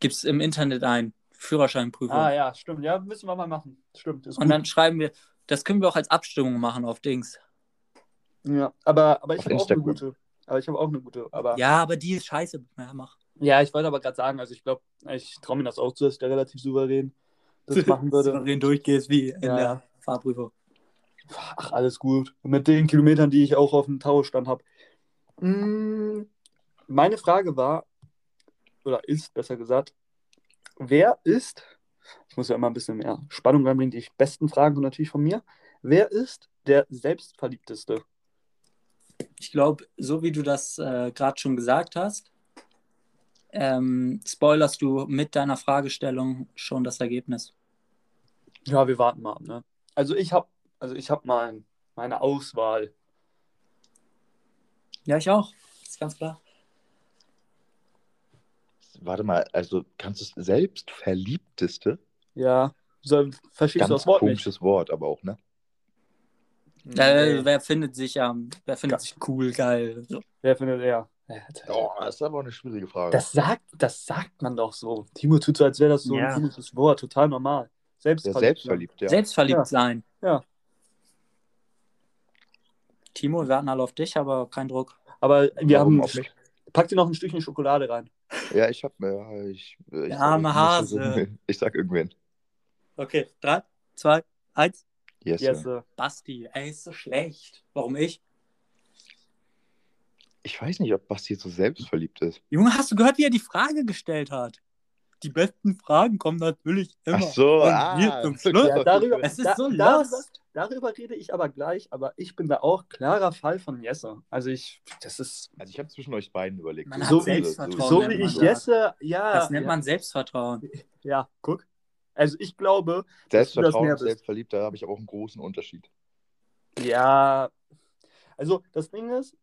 Gibt es im Internet ein. Führerscheinprüfung. Ah ja, stimmt. Ja, müssen wir mal machen. Stimmt. Ist und gut. dann schreiben wir, das können wir auch als Abstimmung machen auf Dings. ja, aber, aber ich habe auch eine gute. Aber ich habe auch eine gute. Aber Ja, aber die ist scheiße. Ja, mach. Ja, ich wollte aber gerade sagen, also ich glaube, ich traue mir das auch zu, dass der relativ souverän das *laughs* machen würde. Souverän durchgehst wie in Ja, der. Fahrprüfung. Ach, alles gut. Und mit den Kilometern, die ich auch auf dem Taustand habe. Meine Frage war, oder ist besser gesagt, wer ist, ich muss ja immer ein bisschen mehr Spannung reinbringen, die besten Fragen kommen natürlich von mir, wer ist der selbstverliebteste? Ich glaube, so wie du das äh, gerade schon gesagt hast, ähm, spoilerst du mit deiner Fragestellung schon das Ergebnis. Ja, wir warten mal ab, ne? Also ich habe also ich habe mal meine Auswahl. Ja, ich auch. ist ganz klar. Warte mal, also kannst du es selbst verliebteste? Ja, so, verstehst du Ganz das Wort nicht? komisches Wort, aber auch, ne? Äh, wer findet sich ja, wer findet sich cool, geil. So. Wer findet er? Oh, das ist aber eine schwierige Frage. Das sagt, das sagt man doch so. Timo tut so, als wäre das so Ja. ein komisches Wort, total normal. Selbstverliebt. selbstverliebt, ja. Selbstverliebt Ja. sein. Ja. Timo, wir warten alle auf dich, aber kein Druck. Aber wir Warum haben, auch nicht? Pack dir noch ein Stückchen Schokolade rein. Ja, ich hab, ja, ich, ich, Der arme ich Hase. Ich sag irgendwen. Okay, drei, zwei, eins. Yes, Yes, sir. Basti, ey, ist so schlecht. Warum ich? Ich weiß nicht, ob Basti so selbstverliebt ist. Junge, hast du gehört, wie er die Frage gestellt hat? Die besten Fragen kommen natürlich immer. Ach so, ah. mir zum *laughs* Schluss. Ja, darüber, Es ist da, so lost. Darüber rede ich aber gleich, aber ich bin da auch klarer Fall von Jesse. Also ich, das ist, Also ich habe zwischen euch beiden überlegt. Man hat So wie- Selbstvertrauen. so wie ich das. Jesse, ja. Das nennt ja, man Selbstvertrauen. *laughs* Ja, guck. Also ich glaube, das Selbstvertrauen bist. selbstverliebt, da habe ich aber auch einen großen Unterschied. Ja, also das Ding ist,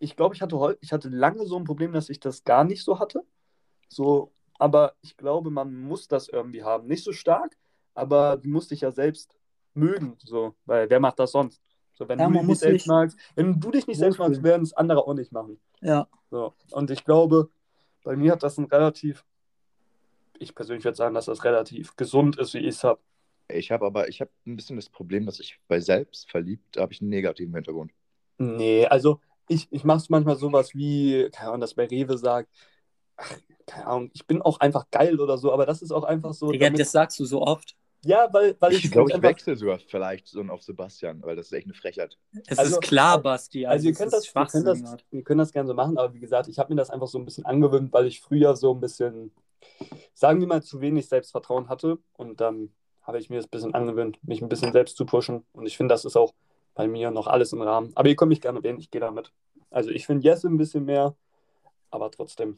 ich glaube, ich hatte ich hatte lange so ein Problem, dass ich das gar nicht so hatte. So, aber ich glaube, man muss das irgendwie haben. Nicht so stark, aber du musst dich ja selbst mögen, so, weil wer macht das sonst? So, wenn Ja, du dich nicht selbst magst, wenn du dich nicht selbst magst, werden es andere auch nicht machen. Ja. So. Und ich glaube, bei mir hat das ein relativ, ich persönlich würde sagen, dass das relativ gesund ist, wie ich es habe. Ich habe aber, ich habe ein bisschen das Problem, dass ich bei selbstverliebt habe ich einen negativen Hintergrund. Nee, also ich, ich mache es manchmal sowas wie, keine Ahnung, dass bei Rewe sagt, ach, keine Ahnung, ich bin auch einfach geil oder so, aber das ist auch einfach so. Digga, damit- das sagst du so oft. Ja, weil, weil Ich glaube, ich einfach, wechsle sogar vielleicht so auf Sebastian, weil das ist echt eine Frechheit. Es Also- ist klar, Basti. Also, ihr es könnt, das, ihr, könnt das, ihr könnt das gerne so machen, aber wie gesagt, ich habe mir das einfach so ein bisschen angewöhnt, weil ich früher so ein bisschen, sagen wir mal, zu wenig Selbstvertrauen hatte und dann habe ich mir das ein bisschen angewöhnt, mich ein bisschen selbst zu pushen und ich finde, das ist auch bei mir noch alles im Rahmen. Aber ihr könnt mich gerne wählen, ich gehe damit. Also ich finde Jesse ein bisschen mehr, aber trotzdem.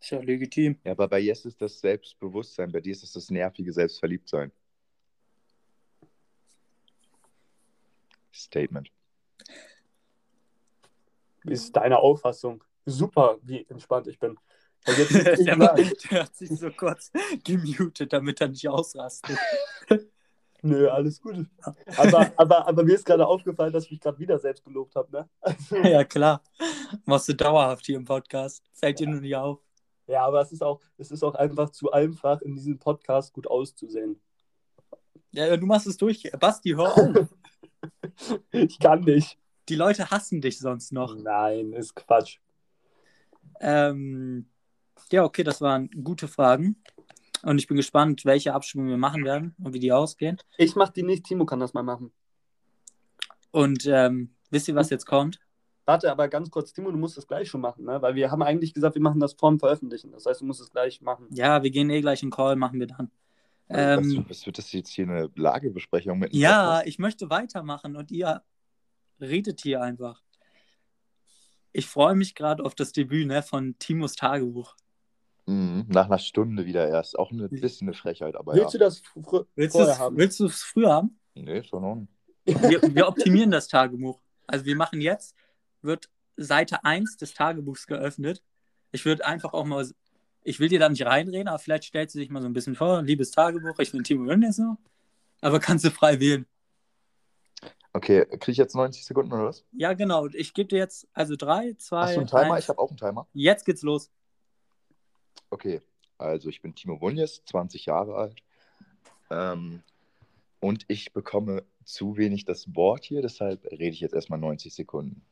Ist ja legitim. Ja, aber bei Yes ist das Selbstbewusstsein, bei dir ist es das nervige Selbstverliebtsein. Statement. Wie ist deine Auffassung? Super, wie entspannt ich bin. *laughs* Der, sagen, *laughs* der hat sich so kurz gemutet, damit er nicht ausrastet. *laughs* Nö, alles gut. Aber, aber, aber mir ist gerade aufgefallen, dass ich mich gerade wieder selbst gelobt habe. Ne? Also, ja, klar. Machst du dauerhaft hier im Podcast. Fällt dir nur nicht auf. ja, aber es ist, auch, es ist auch einfach zu einfach, in diesem Podcast gut auszusehen. Ja, du machst es durch. Basti, hör auf. *laughs* Ich kann nicht. Die Leute hassen dich sonst noch. Nein, ist Quatsch. Ähm, ja, okay, das waren gute Fragen. Und ich bin gespannt, welche Abstimmung wir machen werden und wie die ausgehen. Ich mach die nicht, Timo kann das mal machen. Und ähm, wisst ihr, was jetzt kommt? Warte, aber ganz kurz, Timo, du musst das gleich schon machen, ne? Weil wir haben eigentlich gesagt, wir machen das vorm Veröffentlichen. Das heißt, du musst es gleich machen. Ja, wir gehen eh gleich in Call, machen wir dann. Also, Ähm, was, was wird das jetzt hier eine Lagebesprechung mit? ja, Podcast? ich möchte weitermachen und ihr redet hier einfach. Ich freue mich gerade auf das Debüt ne, von Timos Tagebuch. Mhm, nach einer Stunde wieder erst. Auch ein bisschen eine Frechheit, aber Willst ja. du das fr Willst du vorher haben? willst du es früher haben? Nee, in Ordnung. Wir, wir optimieren das Tagebuch. Also wir machen jetzt, wird Seite 1 des Tagebuchs geöffnet. Ich würde einfach auch mal, ich will dir da nicht reinreden, aber vielleicht stellst du dich mal so ein bisschen vor, liebes Tagebuch, ich bin Timo Wönnes so. Aber kannst du frei wählen. Okay, kriege ich jetzt 90 Sekunden oder was? Ja, genau. Ich gebe dir jetzt also 3, 2, Hast du einen Timer? 1. Ich habe auch einen Timer. Jetzt geht's los. Okay, also ich bin Timo Wunjes, 20 Jahre alt. Ähm, und ich bekomme zu wenig das Wort hier, deshalb rede ich jetzt erstmal 90 Sekunden.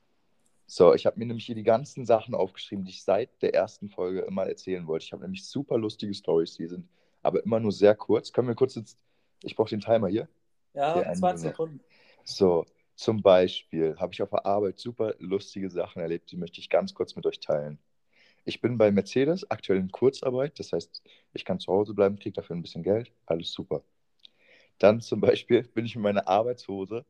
So, ich habe mir nämlich hier die ganzen Sachen aufgeschrieben, die ich seit der ersten Folge immer erzählen wollte. Ich habe nämlich super lustige Stories, die sind aber immer nur sehr kurz. Können wir kurz jetzt, ich brauche den Timer hier. Ja, Okay, eine 20 Minute. Sekunden. So, zum Beispiel habe ich auf der Arbeit super lustige Sachen erlebt, die möchte ich ganz kurz mit euch teilen. Ich bin bei Mercedes aktuell in Kurzarbeit, das heißt, ich kann zu Hause bleiben, kriege dafür ein bisschen Geld, alles super. Dann zum Beispiel bin ich mit meiner Arbeitshose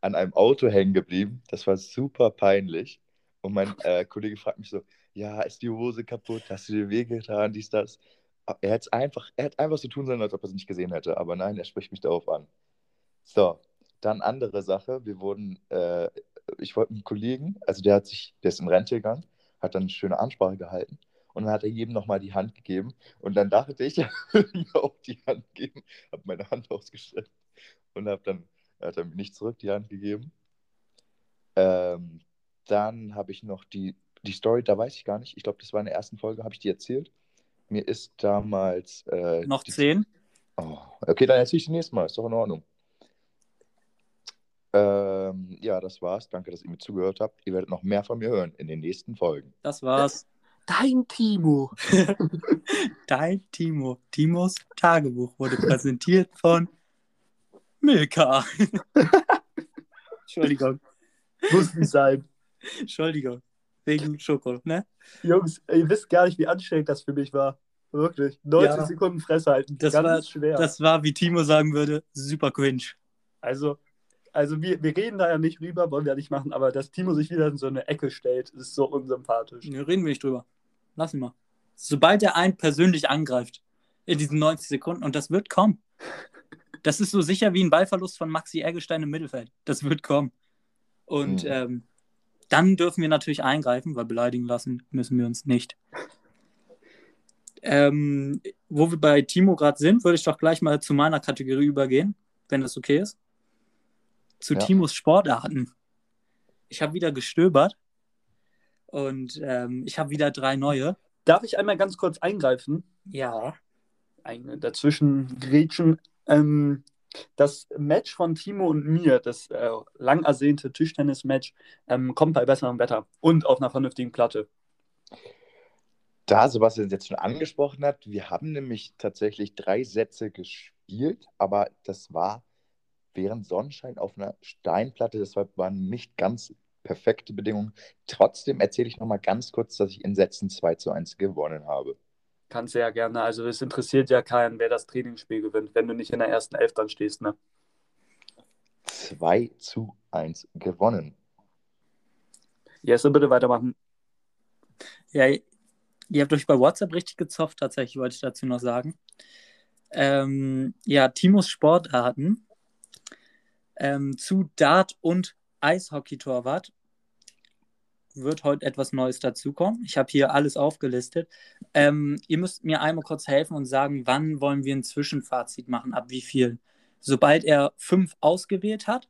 an einem Auto hängen geblieben, das war super peinlich. Und mein äh, Kollege fragt mich so: Ja, ist die Hose kaputt? Hast du dir wehgetan? Dies, das. Er hätte einfach, er hätte einfach so tun sollen, als ob er es nicht gesehen hätte. Aber nein, er spricht mich darauf an. So, dann andere Sache. Wir wurden, äh, ich wollte einen Kollegen, also der hat sich, der ist in Rente gegangen, hat dann eine schöne Ansprache gehalten und dann hat er jedem nochmal die Hand gegeben. Und dann dachte ich, er würde mir auch die Hand geben, habe meine Hand *laughs* ausgestreckt und habe dann, hat er mir nicht zurück die Hand gegeben. Ähm, dann habe ich noch die, die Story, da weiß ich gar nicht, ich glaube, das war in der ersten Folge, habe ich die erzählt. Mir ist damals. Äh, Noch die, 10. Oh, okay, dann erzähle ich die nächste Mal, ist doch in Ordnung. Ähm, ja, das war's. Danke, dass ihr mir zugehört habt. Ihr werdet noch mehr von mir hören in den nächsten Folgen. Das war's. Dein Timo. *laughs* Dein Timo. Timos Tagebuch wurde präsentiert von Milka. *laughs* Entschuldigung. Muss nicht sein. Entschuldigung. Wegen Schoko, ne? Jungs, ihr wisst gar nicht, wie anstrengend das für mich war. Wirklich. 90 Ja. Sekunden Fresse halten. Das Ganz war- schwer. Das war, wie Timo sagen würde, super cringe. Also, also wir, wir reden da ja nicht rüber, wollen wir ja nicht machen, aber dass Timo sich wieder in so eine Ecke stellt, ist so unsympathisch. Ne, reden wir nicht drüber. Lass ihn mal. Sobald er einen persönlich angreift in diesen 90 Sekunden, und das wird kommen. Das ist so sicher wie ein Ballverlust von Maxi Eggestein im Mittelfeld. Das wird kommen. Und Mhm. ähm, dann dürfen wir natürlich eingreifen, weil beleidigen lassen müssen wir uns nicht. Ähm, wo wir bei Timo gerade sind, würde ich doch gleich mal zu meiner Kategorie übergehen, wenn das okay ist. Zu Ja. Timos Sportarten. Ich habe wieder gestöbert und ähm, ich habe wieder drei neue. Darf ich einmal ganz kurz eingreifen? Ja. Ein, dazwischen grätschen. Ähm, das Match von Timo und mir, das äh, lang ersehnte Tischtennis-Match, ähm, kommt bei besserem Wetter und auf einer vernünftigen Platte. Da Sebastian es jetzt schon angesprochen hat, wir haben nämlich tatsächlich drei Sätze gespielt, aber das war während Sonnenschein auf einer Steinplatte. Deshalb waren nicht ganz perfekte Bedingungen. Trotzdem erzähle ich nochmal ganz kurz, dass ich in Sätzen 2 zu 1 gewonnen habe. Kannst du ja gerne. Also es interessiert ja keinen, wer das Trainingsspiel gewinnt, wenn du nicht in der ersten Elf dann stehst, ne? 2 zu 1 gewonnen. Jesse, bitte weitermachen. Ja, ihr habt euch bei WhatsApp richtig gezofft, tatsächlich, wollte ich dazu noch sagen. Ähm, ja, Timos Sportarten ähm, zu Dart und Eishockey-Torwart wird heute etwas Neues dazukommen. Ich habe hier alles aufgelistet. Ähm, ihr müsst mir einmal kurz helfen und sagen, wann wollen wir ein Zwischenfazit machen, ab wie viel. Sobald er fünf ausgewählt hat,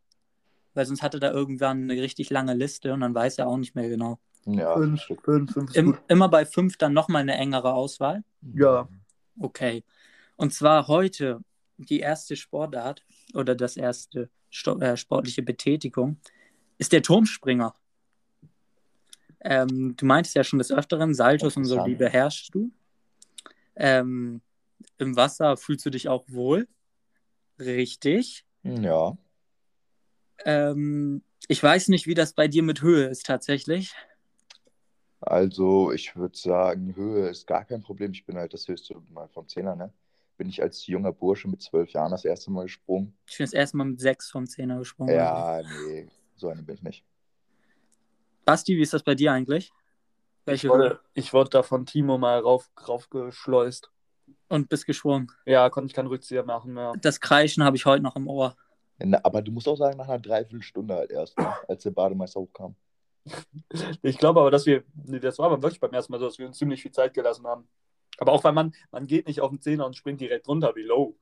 weil sonst hatte er irgendwann eine richtig lange Liste und dann weiß er auch nicht mehr genau. Ja, fünf, fünf, fünf. ist Im, gut. immer bei fünf dann nochmal eine engere Auswahl. Ja. Okay. Und zwar heute die erste Sportart oder das erste Sto äh, sportliche Betätigung ist der Turmspringer. Ähm, du meintest ja schon des Öfteren, Saltos und so, die beherrschst du. Ähm, Im Wasser fühlst du dich auch wohl. Richtig. Ja. Ähm, ich weiß nicht, wie das bei dir mit Höhe ist tatsächlich. Also, ich würde sagen, Höhe ist gar kein Problem. Ich bin halt das höchste Mal vom Zehner, ne? Bin ich als junger Bursche mit zwölf Jahren das erste Mal gesprungen. Ich bin das erste Mal mit sechs vom Zehner gesprungen. Ja, nee, so eine bin ich nicht. Basti, wie ist das bei dir eigentlich? Ich Welche Höhe? wurde, ich wurde da von Timo mal rauf, raufgeschleust. Und bist geschwungen. Ja, konnte ich keinen Rückzieher machen mehr. Das Kreischen habe ich heute noch im Ohr. Na, aber du musst auch sagen, nach einer Dreiviertelstunde halt erst, ne? als der Bademeister hochkam. *laughs* Ich glaube aber, dass wir, nee, das war aber wirklich beim ersten Mal so, dass wir uns ziemlich viel Zeit gelassen haben. Aber auch weil man, man geht nicht auf den Zehner und springt direkt runter wie low.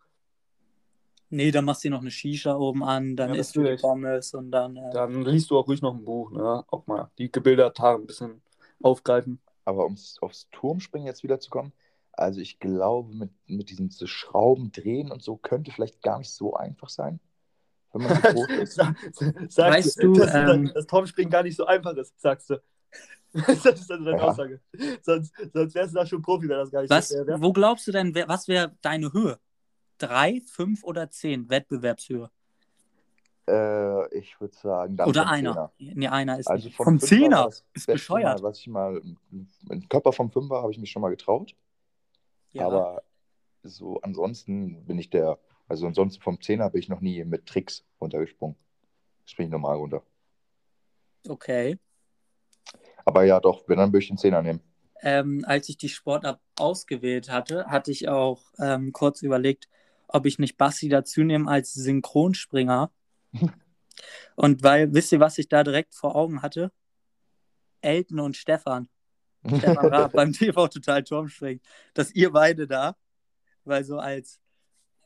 Nee, dann machst du dir noch eine Shisha oben an, dann Ja, isst du die. Pommes und dann. Äh, Dann liest du auch ruhig noch ein Buch, ne? Auch mal die Gebilder ein bisschen aufgreifen. Aber um aufs Turmspringen jetzt wieder zu kommen, also ich glaube, mit, mit diesen so Schrauben drehen und so könnte vielleicht gar nicht so einfach sein, wenn man so *laughs* groß ist. Sa- sagst Weißt du, dass, ähm, das Turmspringen gar nicht so einfach ist, sagst du. *laughs* das ist also deine Ja. Aussage. Sonst, sonst wärst du da schon Profi, wenn das gar nicht was, so schwer wäre. wo glaubst du denn, wer, was wäre deine Höhe? Drei, fünf oder zehn Wettbewerbshöhe? Äh, ich würde sagen, dann oder einer? Zehner. Nee, einer ist Also vom Vom Zehner? Ist bescheuert. Mal, was ich mal, ein Körper vom Fünfer habe ich mich schon mal getraut, Ja. aber so ansonsten bin ich der, also ansonsten vom Zehner bin ich noch nie mit Tricks runtergesprungen. Springe ich normal runter. Okay. Aber ja, doch, wenn, dann würde ich den Zehner nehmen. ähm, als ich die Sportart ausgewählt hatte, hatte ich auch ähm, kurz überlegt, ob ich nicht Basti dazu nehme als Synchronspringer. *laughs* und weil, wisst ihr, was ich da direkt vor Augen hatte? Elton und Stefan. Stefan Raab *laughs* beim TV Total Turmspringen. Dass ihr beide da, weil so als,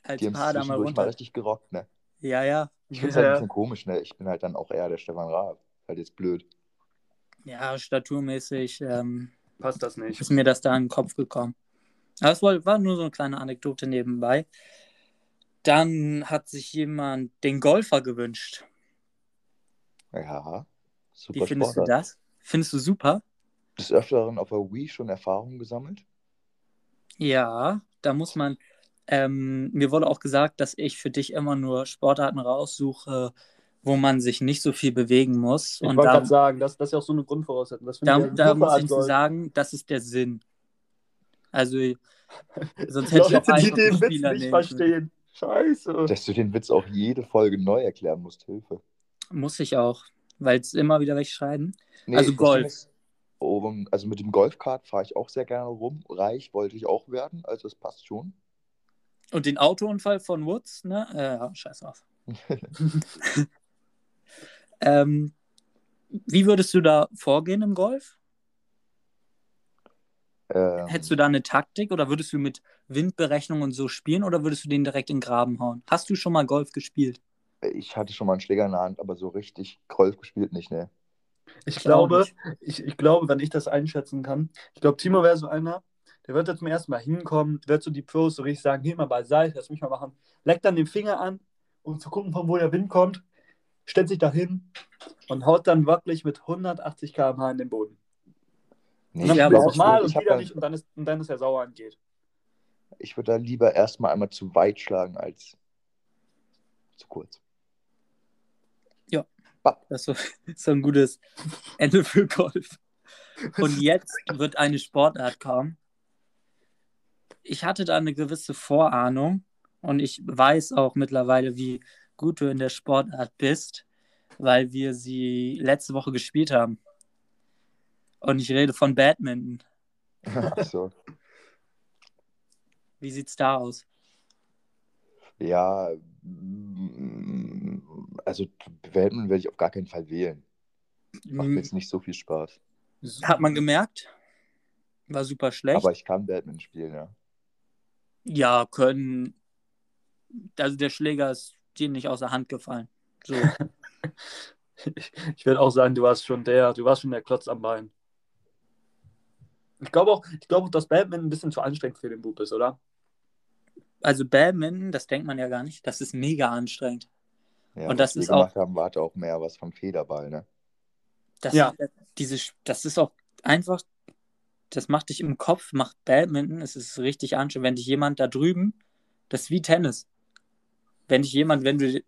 als Die Paar da mal zwischendurch mal runter. richtig gerockt, ne? Ja, ja. Ich finde es halt Ja. ein bisschen komisch, ne? Ich bin halt dann auch eher der Stefan Raab. Halt jetzt blöd. Ja, staturmäßig ähm, Passt das nicht. ist mir das da in den Kopf gekommen. Aber es war, war nur so eine kleine Anekdote nebenbei. Dann hat sich jemand den Golfer gewünscht. Ja, super Wie findest Sportart. du das? Findest du super? Des Öfteren auf der Wii schon Erfahrungen gesammelt? Ja, da muss man. Ähm, mir wurde auch gesagt, dass ich für dich immer nur Sportarten raussuche, wo man sich nicht so viel bewegen muss. Ich Und wollte gerade sagen, das, das ist ja auch so eine Grundvoraussetzung. Das da, ich da muss ich sagen, das ist der Sinn. Also, *laughs* sonst hätte ich Leute, auch die den einen Witz Spieler nicht verstehen. Scheiße. Dass du den Witz auch jede Folge neu erklären musst, Hilfe. Muss ich auch, weil es immer wieder welche schreiben. Nee, Also Golf. Um, also mit dem Golfkart fahre ich auch sehr gerne rum. Reich wollte ich auch werden, also das passt schon. Und den Autounfall von Woods, ne? Äh, ja, scheiß auf. *laughs* *laughs* ähm, wie würdest du da vorgehen im Golf? Ähm, Hättest du da eine Taktik oder würdest du mit Windberechnung und so spielen oder würdest du den direkt in den Graben hauen? Hast du schon mal Golf gespielt? ich hatte schon mal einen Schläger in der Hand, aber so richtig Golf gespielt nicht, ne? Ich Ich glaube, ich, ich glaube, wenn ich das einschätzen kann, ich glaube, Timo wäre so einer, der wird jetzt zum ersten Mal hinkommen, wird so die Pros so richtig sagen, geh mal beiseite, lass mich mal machen, leckt dann den Finger an, um zu gucken, von wo der Wind kommt, stellt sich da hin und haut dann wirklich mit 180 km/h in den Boden. Nee, Und dann Ja, ja, aber auch ich mal und wieder nicht und dann ist, und dann ist er sauer angeht. Ich würde da lieber erstmal einmal zu weit schlagen als zu kurz. Das ist *laughs* so ein gutes Ende für Golf. Und jetzt wird eine Sportart kommen. Ich hatte da eine gewisse Vorahnung und ich weiß auch mittlerweile, wie gut du in der Sportart bist, weil wir sie letzte Woche gespielt haben. Und ich rede von Badminton. Ach so. Wie sieht's da aus? Ja, also Weltmann werde ich auf gar keinen Fall wählen. Macht mir jetzt nicht so viel Spaß. Hat man gemerkt? War super schlecht. Aber ich kann Badminton spielen, ja. ja, können. Also der Schläger ist dir nicht aus der Hand gefallen. So. *laughs* Ich, ich würde auch sagen, du warst schon der, du warst schon der Klotz am Bein. Ich glaube auch, ich glaube auch, dass Batman ein bisschen zu anstrengend für den Bub ist, oder? Also Badminton, das denkt man ja gar nicht, das ist mega anstrengend. ja Und was das ist auch- gemacht haben, war halt auch mehr was vom Federball, ne? Das, Ja. diese, das ist auch einfach, das macht dich im Kopf, macht Badminton, es ist richtig anstrengend. Wenn dich jemand da drüben, das ist wie Tennis. Wenn dich jemand, wenn du,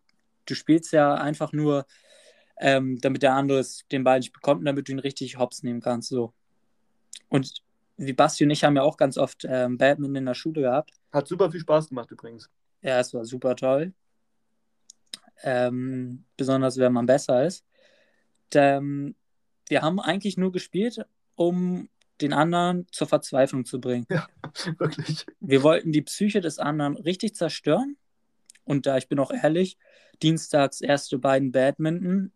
du spielst ja einfach nur, ähm, damit der andere den Ball nicht bekommt und damit du ihn richtig hops nehmen kannst. So. Und wie Basti und ich haben ja auch ganz oft ähm, Badminton in der Schule gehabt. Hat super viel Spaß gemacht übrigens. Ja, es war super toll. Ähm, besonders wenn man besser ist. Ähm, wir haben eigentlich nur gespielt, um den anderen zur Verzweiflung zu bringen. *laughs* Wirklich. Wir wollten die Psyche des anderen richtig zerstören. Und da, ich bin auch ehrlich, dienstags erste beiden Badminton,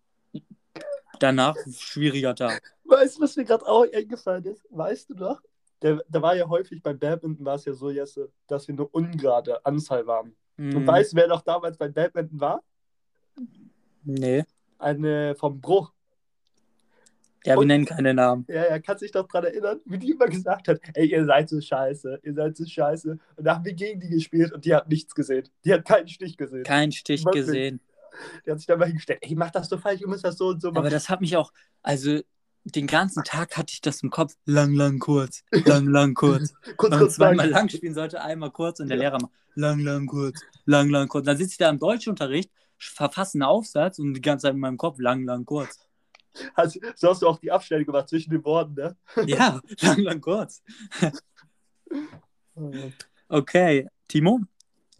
danach schwieriger Tag. Weißt du, was mir gerade auch eingefallen ist? Weißt du noch? Da war ja häufig beim Badminton war es ja so, Jesse, dass wir eine ungerade Anzahl waren. Und Hm, weißt du, wer noch damals beim Badminton war? nee. Eine vom Bruch. Ja, wir nennen keine Namen. Ja, er kann sich doch dran erinnern, wie die immer gesagt hat, ey, ihr seid so scheiße, ihr seid so scheiße. Und da haben wir gegen die gespielt und die hat nichts gesehen. Die hat keinen Stich gesehen. Kein Stich Wirklich? gesehen. Die hat sich dann mal hingestellt, ey, mach das so falsch, ihr müsst das so und so Aber machen. das hat mich auch, also den ganzen Tag hatte ich das im Kopf. Lang, lang, kurz. Lang, lang, kurz. *laughs* kurz, Wenn man kurz zweimal lang. lang spielen sollte, einmal kurz und der Ja. Lehrer macht lang, lang, kurz. Lang, lang, kurz. Dann sitze ich da im Deutschunterricht, verfasse einen Aufsatz und die ganze Zeit in meinem Kopf lang, lang, kurz. Also, so hast du auch die Abstände gemacht zwischen den Worten, ne? Ja, *laughs* lang, lang, kurz. *laughs* Okay, Timo,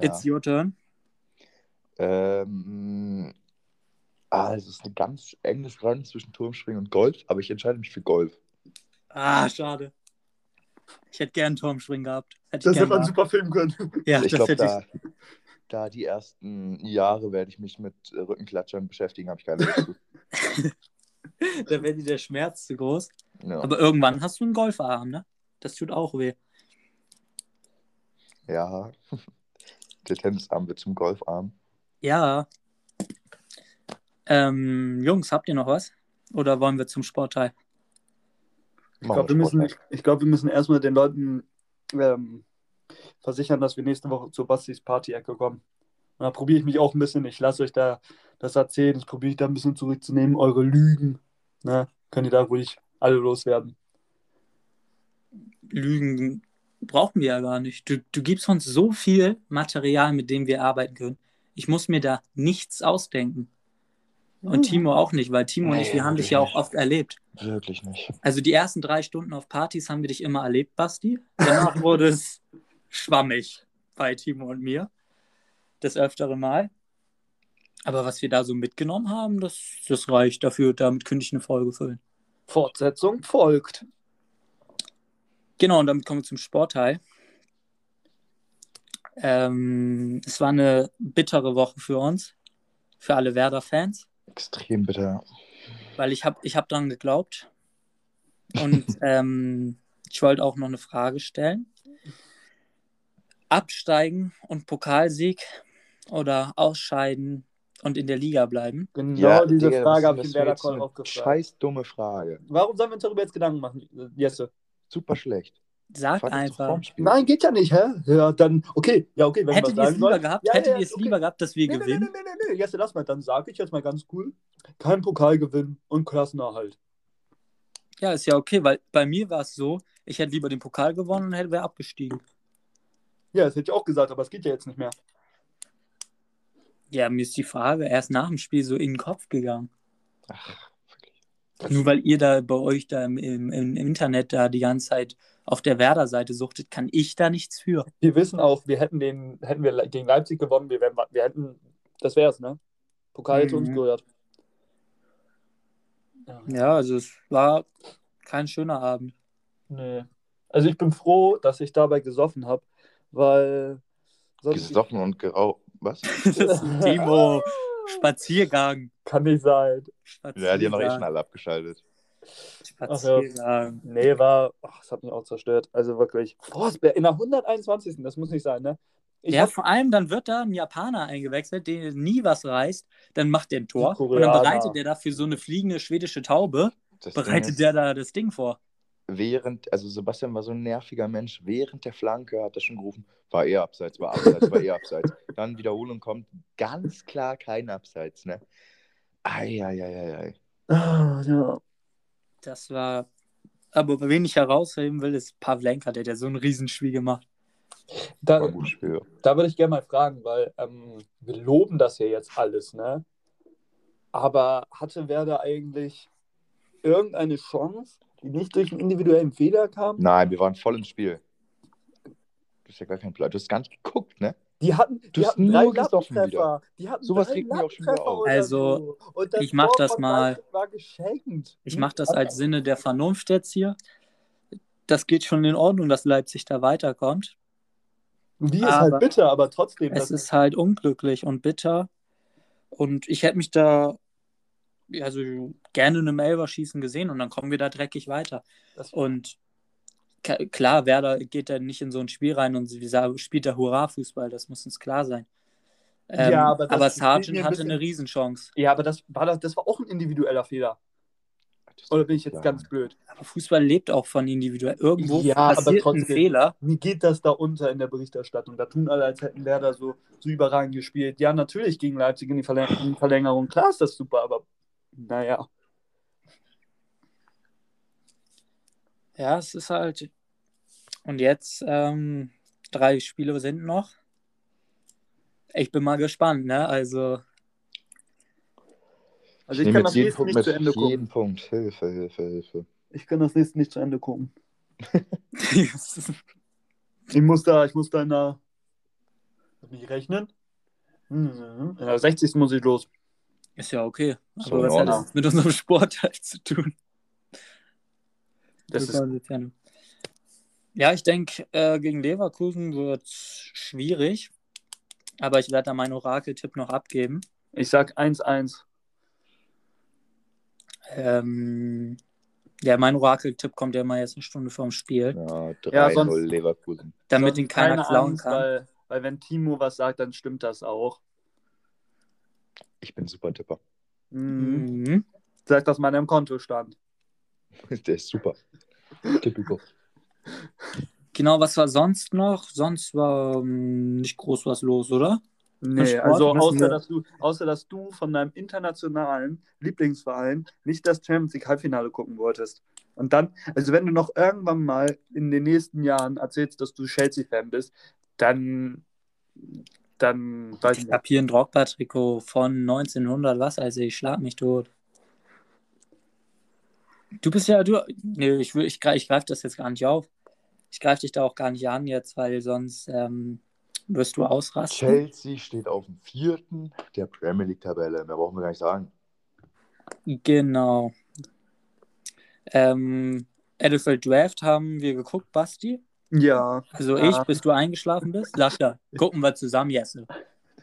Ja. it's your turn. Ähm, ah, es ist eine ganz enge Frage zwischen Turmspringen und Golf, aber ich entscheide mich für Golf. Ah, schade. Ich hätte gern Turmspringen gehabt. Hätte Das ich hätte man super filmen können. Ja, ich glaube, hätte da, da die ersten Jahre werde ich mich mit äh, Rückenklatschern beschäftigen, habe ich keine Lust zu. ich. *laughs* Da wäre dir der Schmerz zu groß. Ja. Aber irgendwann hast du einen Golferarm, ne? Das tut auch weh. ja. *laughs* Der Tennisarm wird zum Golfarm. Ja. Ähm, Jungs, habt ihr noch was? Oder wollen wir zum Sportteil? Ich glaube, wir, müssen, ich, glaub, wir müssen erstmal den Leuten ähm, versichern, dass wir nächste Woche zur Bastis Party-Ecke kommen. Und da probiere ich mich auch ein bisschen. Ich lasse euch da das erzählt. Ich probiere da ein bisschen zurückzunehmen. Eure Lügen, ne? Könnt ihr da ruhig alle loswerden. Lügen brauchen wir ja gar nicht. Du, du gibst uns so viel Material, mit dem wir arbeiten können. Ich muss mir da nichts ausdenken. Und Mhm. Timo auch nicht, weil Timo und ich, Nee, wir haben dich ja auch nicht. oft erlebt. Wirklich nicht. Also die ersten drei Stunden auf Partys haben wir dich immer erlebt, Basti. Danach wurde es schwammig bei Timo und mir. Das öftere Mal. Aber was wir da so mitgenommen haben, das, das reicht dafür. Damit könnte ich eine Folge füllen. Fortsetzung folgt. Genau, und damit kommen wir zum Sportteil. Ähm, es war eine bittere Woche für uns, für alle Werder-Fans, Extrem bitter. weil ich habe ich hab dran geglaubt. Und *laughs* ähm, ich wollte auch noch eine Frage stellen. Absteigen und Pokalsieg oder ausscheiden und in der Liga bleiben? Genau diese Digga, Frage habe ich das im für jetzt Werder-Call eine auch gefragt. Scheiß dumme Frage. Warum sollen wir uns darüber jetzt Gedanken machen, Jesse? Super schlecht. Sag einfach. Nein, geht ja nicht, hä? Ja, dann, okay, ja, okay, wenn Hättet wir ihr es sagen lieber wollen. gehabt? Ja, Hättet ja, ihr es okay. lieber gehabt, dass wir Nee, nee, nee, gewinnen? nee, nee, nee, Jesse, lass mal, dann sage ich jetzt mal ganz cool, kein Pokalgewinn und Klassenerhalt. Ja, ist ja okay, weil bei mir war es so, ich hätte lieber den Pokal gewonnen und hätte wäre abgestiegen. Ja, das hätte ich auch gesagt, aber es geht ja jetzt nicht mehr. Ja, mir ist die Frage erst nach dem Spiel so in den Kopf gegangen. Ach. Nur weil ihr da bei euch da im, im, im Internet da die ganze Zeit auf der Werder-Seite suchtet, kann ich da nichts für. Wir wissen auch, wir hätten den, hätten wir gegen Leipzig gewonnen, wir, wären, wir hätten, das wär's, ne? Pokal hätte uns Mhm. gehört. Ja, also es war kein schöner Abend. Nee. Also ich bin froh, dass ich dabei gesoffen habe, weil Gesoffen und geraucht. Was? Das ist ein Timo. Spaziergang. kann nicht sein. Ja, die haben doch eh schon Spaziergang. alle abgeschaltet. Spaziergang. Nee, war, ach, das hat mich auch zerstört. Also wirklich. Forsberg in der 121. Das muss nicht sein, ne? Ich ja, hab, vor allem dann wird da ein Japaner eingewechselt, der nie was reißt, dann macht der ein Tor und dann bereitet der dafür so eine fliegende schwedische Taube, Das bereitet ist, der da das Ding vor. während, also Sebastian war so ein nerviger Mensch, während der Flanke hat er schon gerufen, war eher abseits, war abseits, war eher abseits. *laughs* Dann Wiederholung kommt, ganz klar kein Abseits, ne? Eieieiei. Ah, ja. Das war. Aber wen ich herausheben will, ist Pavlenka, der hat ja so ein Riesenspiel gemacht. Da, da würde ich gerne mal fragen, weil ähm, wir loben das ja jetzt alles, ne? Aber hatte Werder eigentlich irgendeine Chance, die nicht durch einen individuellen Fehler kam? Nein, wir waren voll im Spiel. Du hast ja gar keinen Plan. Du hast gar nicht geguckt, ne? Die hatten, Du die hast hatten nur drei Lattentreffer. Die hatten Sowas drei regt mich auch schon wieder auf. oder Also, so. Ich mach Tor das mal- Leipzig War geschenkt. Ich mache das als Sinne der Vernunft jetzt hier. Das geht schon in Ordnung, dass Leipzig da weiterkommt. Die ist aber- halt bitter, aber trotzdem. Es das- ist halt unglücklich und bitter. Und ich hätte mich da also gerne eine Elfer schießen gesehen und dann kommen wir da dreckig weiter. das, Und klar, Werder geht da nicht in so ein Spiel rein und wie spielt da Hurra-Fußball, das muss uns klar sein. Ähm, Ja, aber aber, Sargent ein hatte bisschen- eine Riesenchance. ja, aber das war, das, das war auch ein individueller Fehler. Oder bin ich jetzt Ja. ganz blöd? Aber Fußball lebt auch von individuell. Irgendwo Ja, aber passiert ein trotzdem. Fehler. Mir geht das da unter in der Berichterstattung. Da tun alle, als hätten Werder so, so überragend gespielt. Ja, natürlich gegen Leipzig in die, Verläng in die Verlängerung. Klar ist das super, aber naja. Ja, es ist halt. Und jetzt ähm, drei Spiele sind noch. Ich bin mal gespannt, ne? Also, Also Ich ich kann das nächste Punkt nicht zu Ende gucken. Jeden Punkt. Hilfe, Hilfe, Hilfe. Ich kann das nächste nicht zu Ende gucken. *laughs* Ich muss da, ich muss da in der. Lass mich rechnen. In der 60. muss ich los. ist ja okay. So Aber in was hat das mit unserem Sport *laughs* halt zu tun? Das ist, ja, ich denke, äh, gegen Leverkusen wird schwierig. Aber ich werde da meinen Orakel-Tipp noch abgeben. ich sag 1-1. Ähm, ja, mein Orakel-Tipp kommt ja immer jetzt eine Stunde vorm Spiel, Ja, 3-0 Ja, sonst- Leverkusen. damit Sonst ihn keiner keine klauen Angst, kann. Weil, weil wenn Timo was sagt, dann stimmt das auch. Ich bin super Tipper. Mhm. Mhm. Sag das mal im Kontostand. *laughs* Der ist super. Typico. Genau, was war sonst noch? Sonst war ähm, nicht groß was los, oder? Nee, Sport also außer dass, du, außer dass du von deinem internationalen Lieblingsverein nicht das Champions League Halbfinale gucken wolltest. Und dann, also wenn du noch irgendwann mal in den nächsten Jahren erzählst, dass du Chelsea-Fan bist, dann, dann weiß ich Ich habe hier ein Drogba-Trikot von 1900, was? Also ich schlag mich tot. Du bist ja, du, nee, ich, will- ich, ich greife das jetzt gar nicht auf. Ich greife dich da auch gar nicht an jetzt, weil sonst ähm, wirst du ausrasten. Chelsea steht auf dem vierten der Premier League-Tabelle. Mehr brauchen wir gar nicht sagen. Genau. Ähm, NFL Draft haben wir geguckt, Basti. Ja, Also Ja. ich, bis du eingeschlafen bist. Sascha, gucken wir zusammen, Jesse.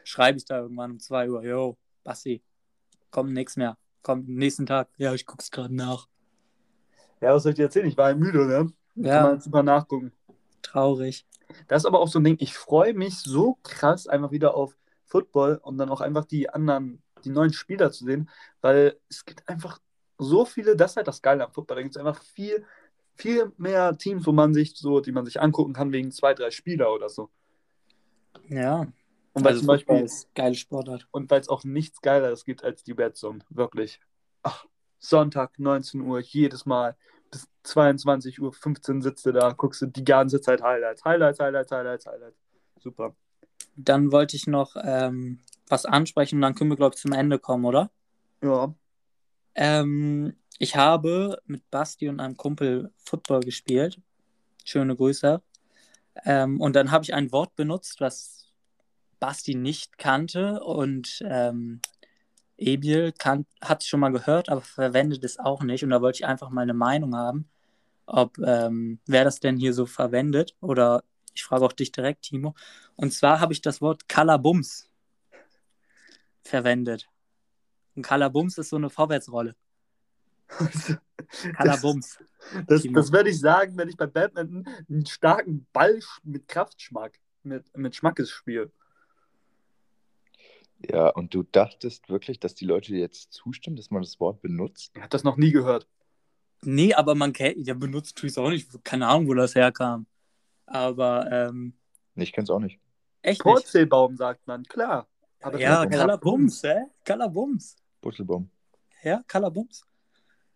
Schreibe ich da irgendwann um 2 Uhr. Yo, Basti, kommt nichts mehr. Kommt nächsten Tag. Ja, ich guck's gerade nach. Ja, was soll ich dir erzählen? Ich war halt müde, ne? Kann man Ja, jetzt mal nachgucken. traurig. Das ist aber auch so ein Ding, ich freue mich so krass einfach wieder auf Football und dann auch einfach die anderen, die neuen Spieler zu sehen, weil es gibt einfach so viele, das ist halt das Geile am Football, da gibt es einfach viel, viel mehr Teams, wo man sich so, die man sich angucken kann wegen zwei, drei Spieler oder so. Ja, Und weil also zum Football Beispiel, ist geile Sportart. und weil es auch nichts Geileres gibt als die Red Zone, wirklich. Ach, Sonntag, 19 Uhr, jedes Mal bis 22 Uhr 15 sitzt du da, guckst du die ganze Zeit Highlights, Highlights, Highlights, Highlights, Highlights. Super. Dann wollte ich noch ähm, was ansprechen und dann können wir, glaube ich, zum Ende kommen, oder? Ja. Ähm, ich habe mit Basti und einem Kumpel Football gespielt. Schöne Grüße. Ähm, und dann habe ich ein Wort benutzt, was Basti nicht kannte und ähm, Ebil hat es schon mal gehört, aber verwendet es auch nicht. Und da wollte ich einfach mal eine Meinung haben, ob ähm, wer das denn hier so verwendet. Oder ich frage auch dich direkt, Timo. Und zwar habe ich das Wort Kalabums verwendet. Und Kalabums ist so eine Vorwärtsrolle. Kalabums. *laughs* Das, Timo. das werde ich sagen, wenn ich bei Badminton einen starken Ball mit Kraftschmack, mit, mit Schmackes spiele. Ja, und du dachtest wirklich, dass die Leute dir jetzt zustimmen, dass man das Wort benutzt? Ich habe das noch nie gehört. Nee, aber man kennt, ja, benutzt tue ich es auch nicht. Keine Ahnung, wo das herkam. Aber ähm, Nee, ich kenn's auch nicht. echt. Purzelbaum sagt man, klar. Aber Ja, Kalabums. Kalabums, hä? Kalabums. Buttelbaum. Ja, Kalabums.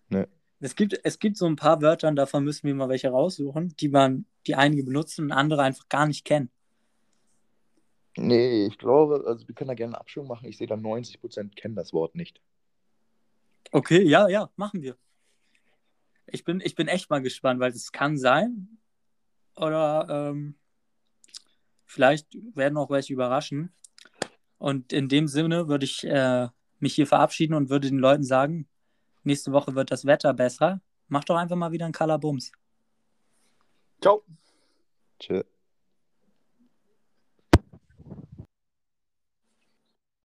Nee. Es gibt, es gibt so ein paar Wörter, und davon müssen wir mal welche raussuchen, die man, die einige benutzen und andere einfach gar nicht kennen. Nee, ich glaube, also wir können da gerne eine Abstimmung machen. Ich sehe da 90% kennen das Wort nicht. Okay, ja, ja, machen wir. Ich bin, ich bin echt mal gespannt, weil es kann sein. Oder ähm, vielleicht werden auch welche überraschen. Und in dem Sinne würde ich äh, mich hier verabschieden und würde den Leuten sagen, nächste Woche wird das Wetter besser. Mach doch einfach mal wieder einen Kalabums. Ciao. Tschö.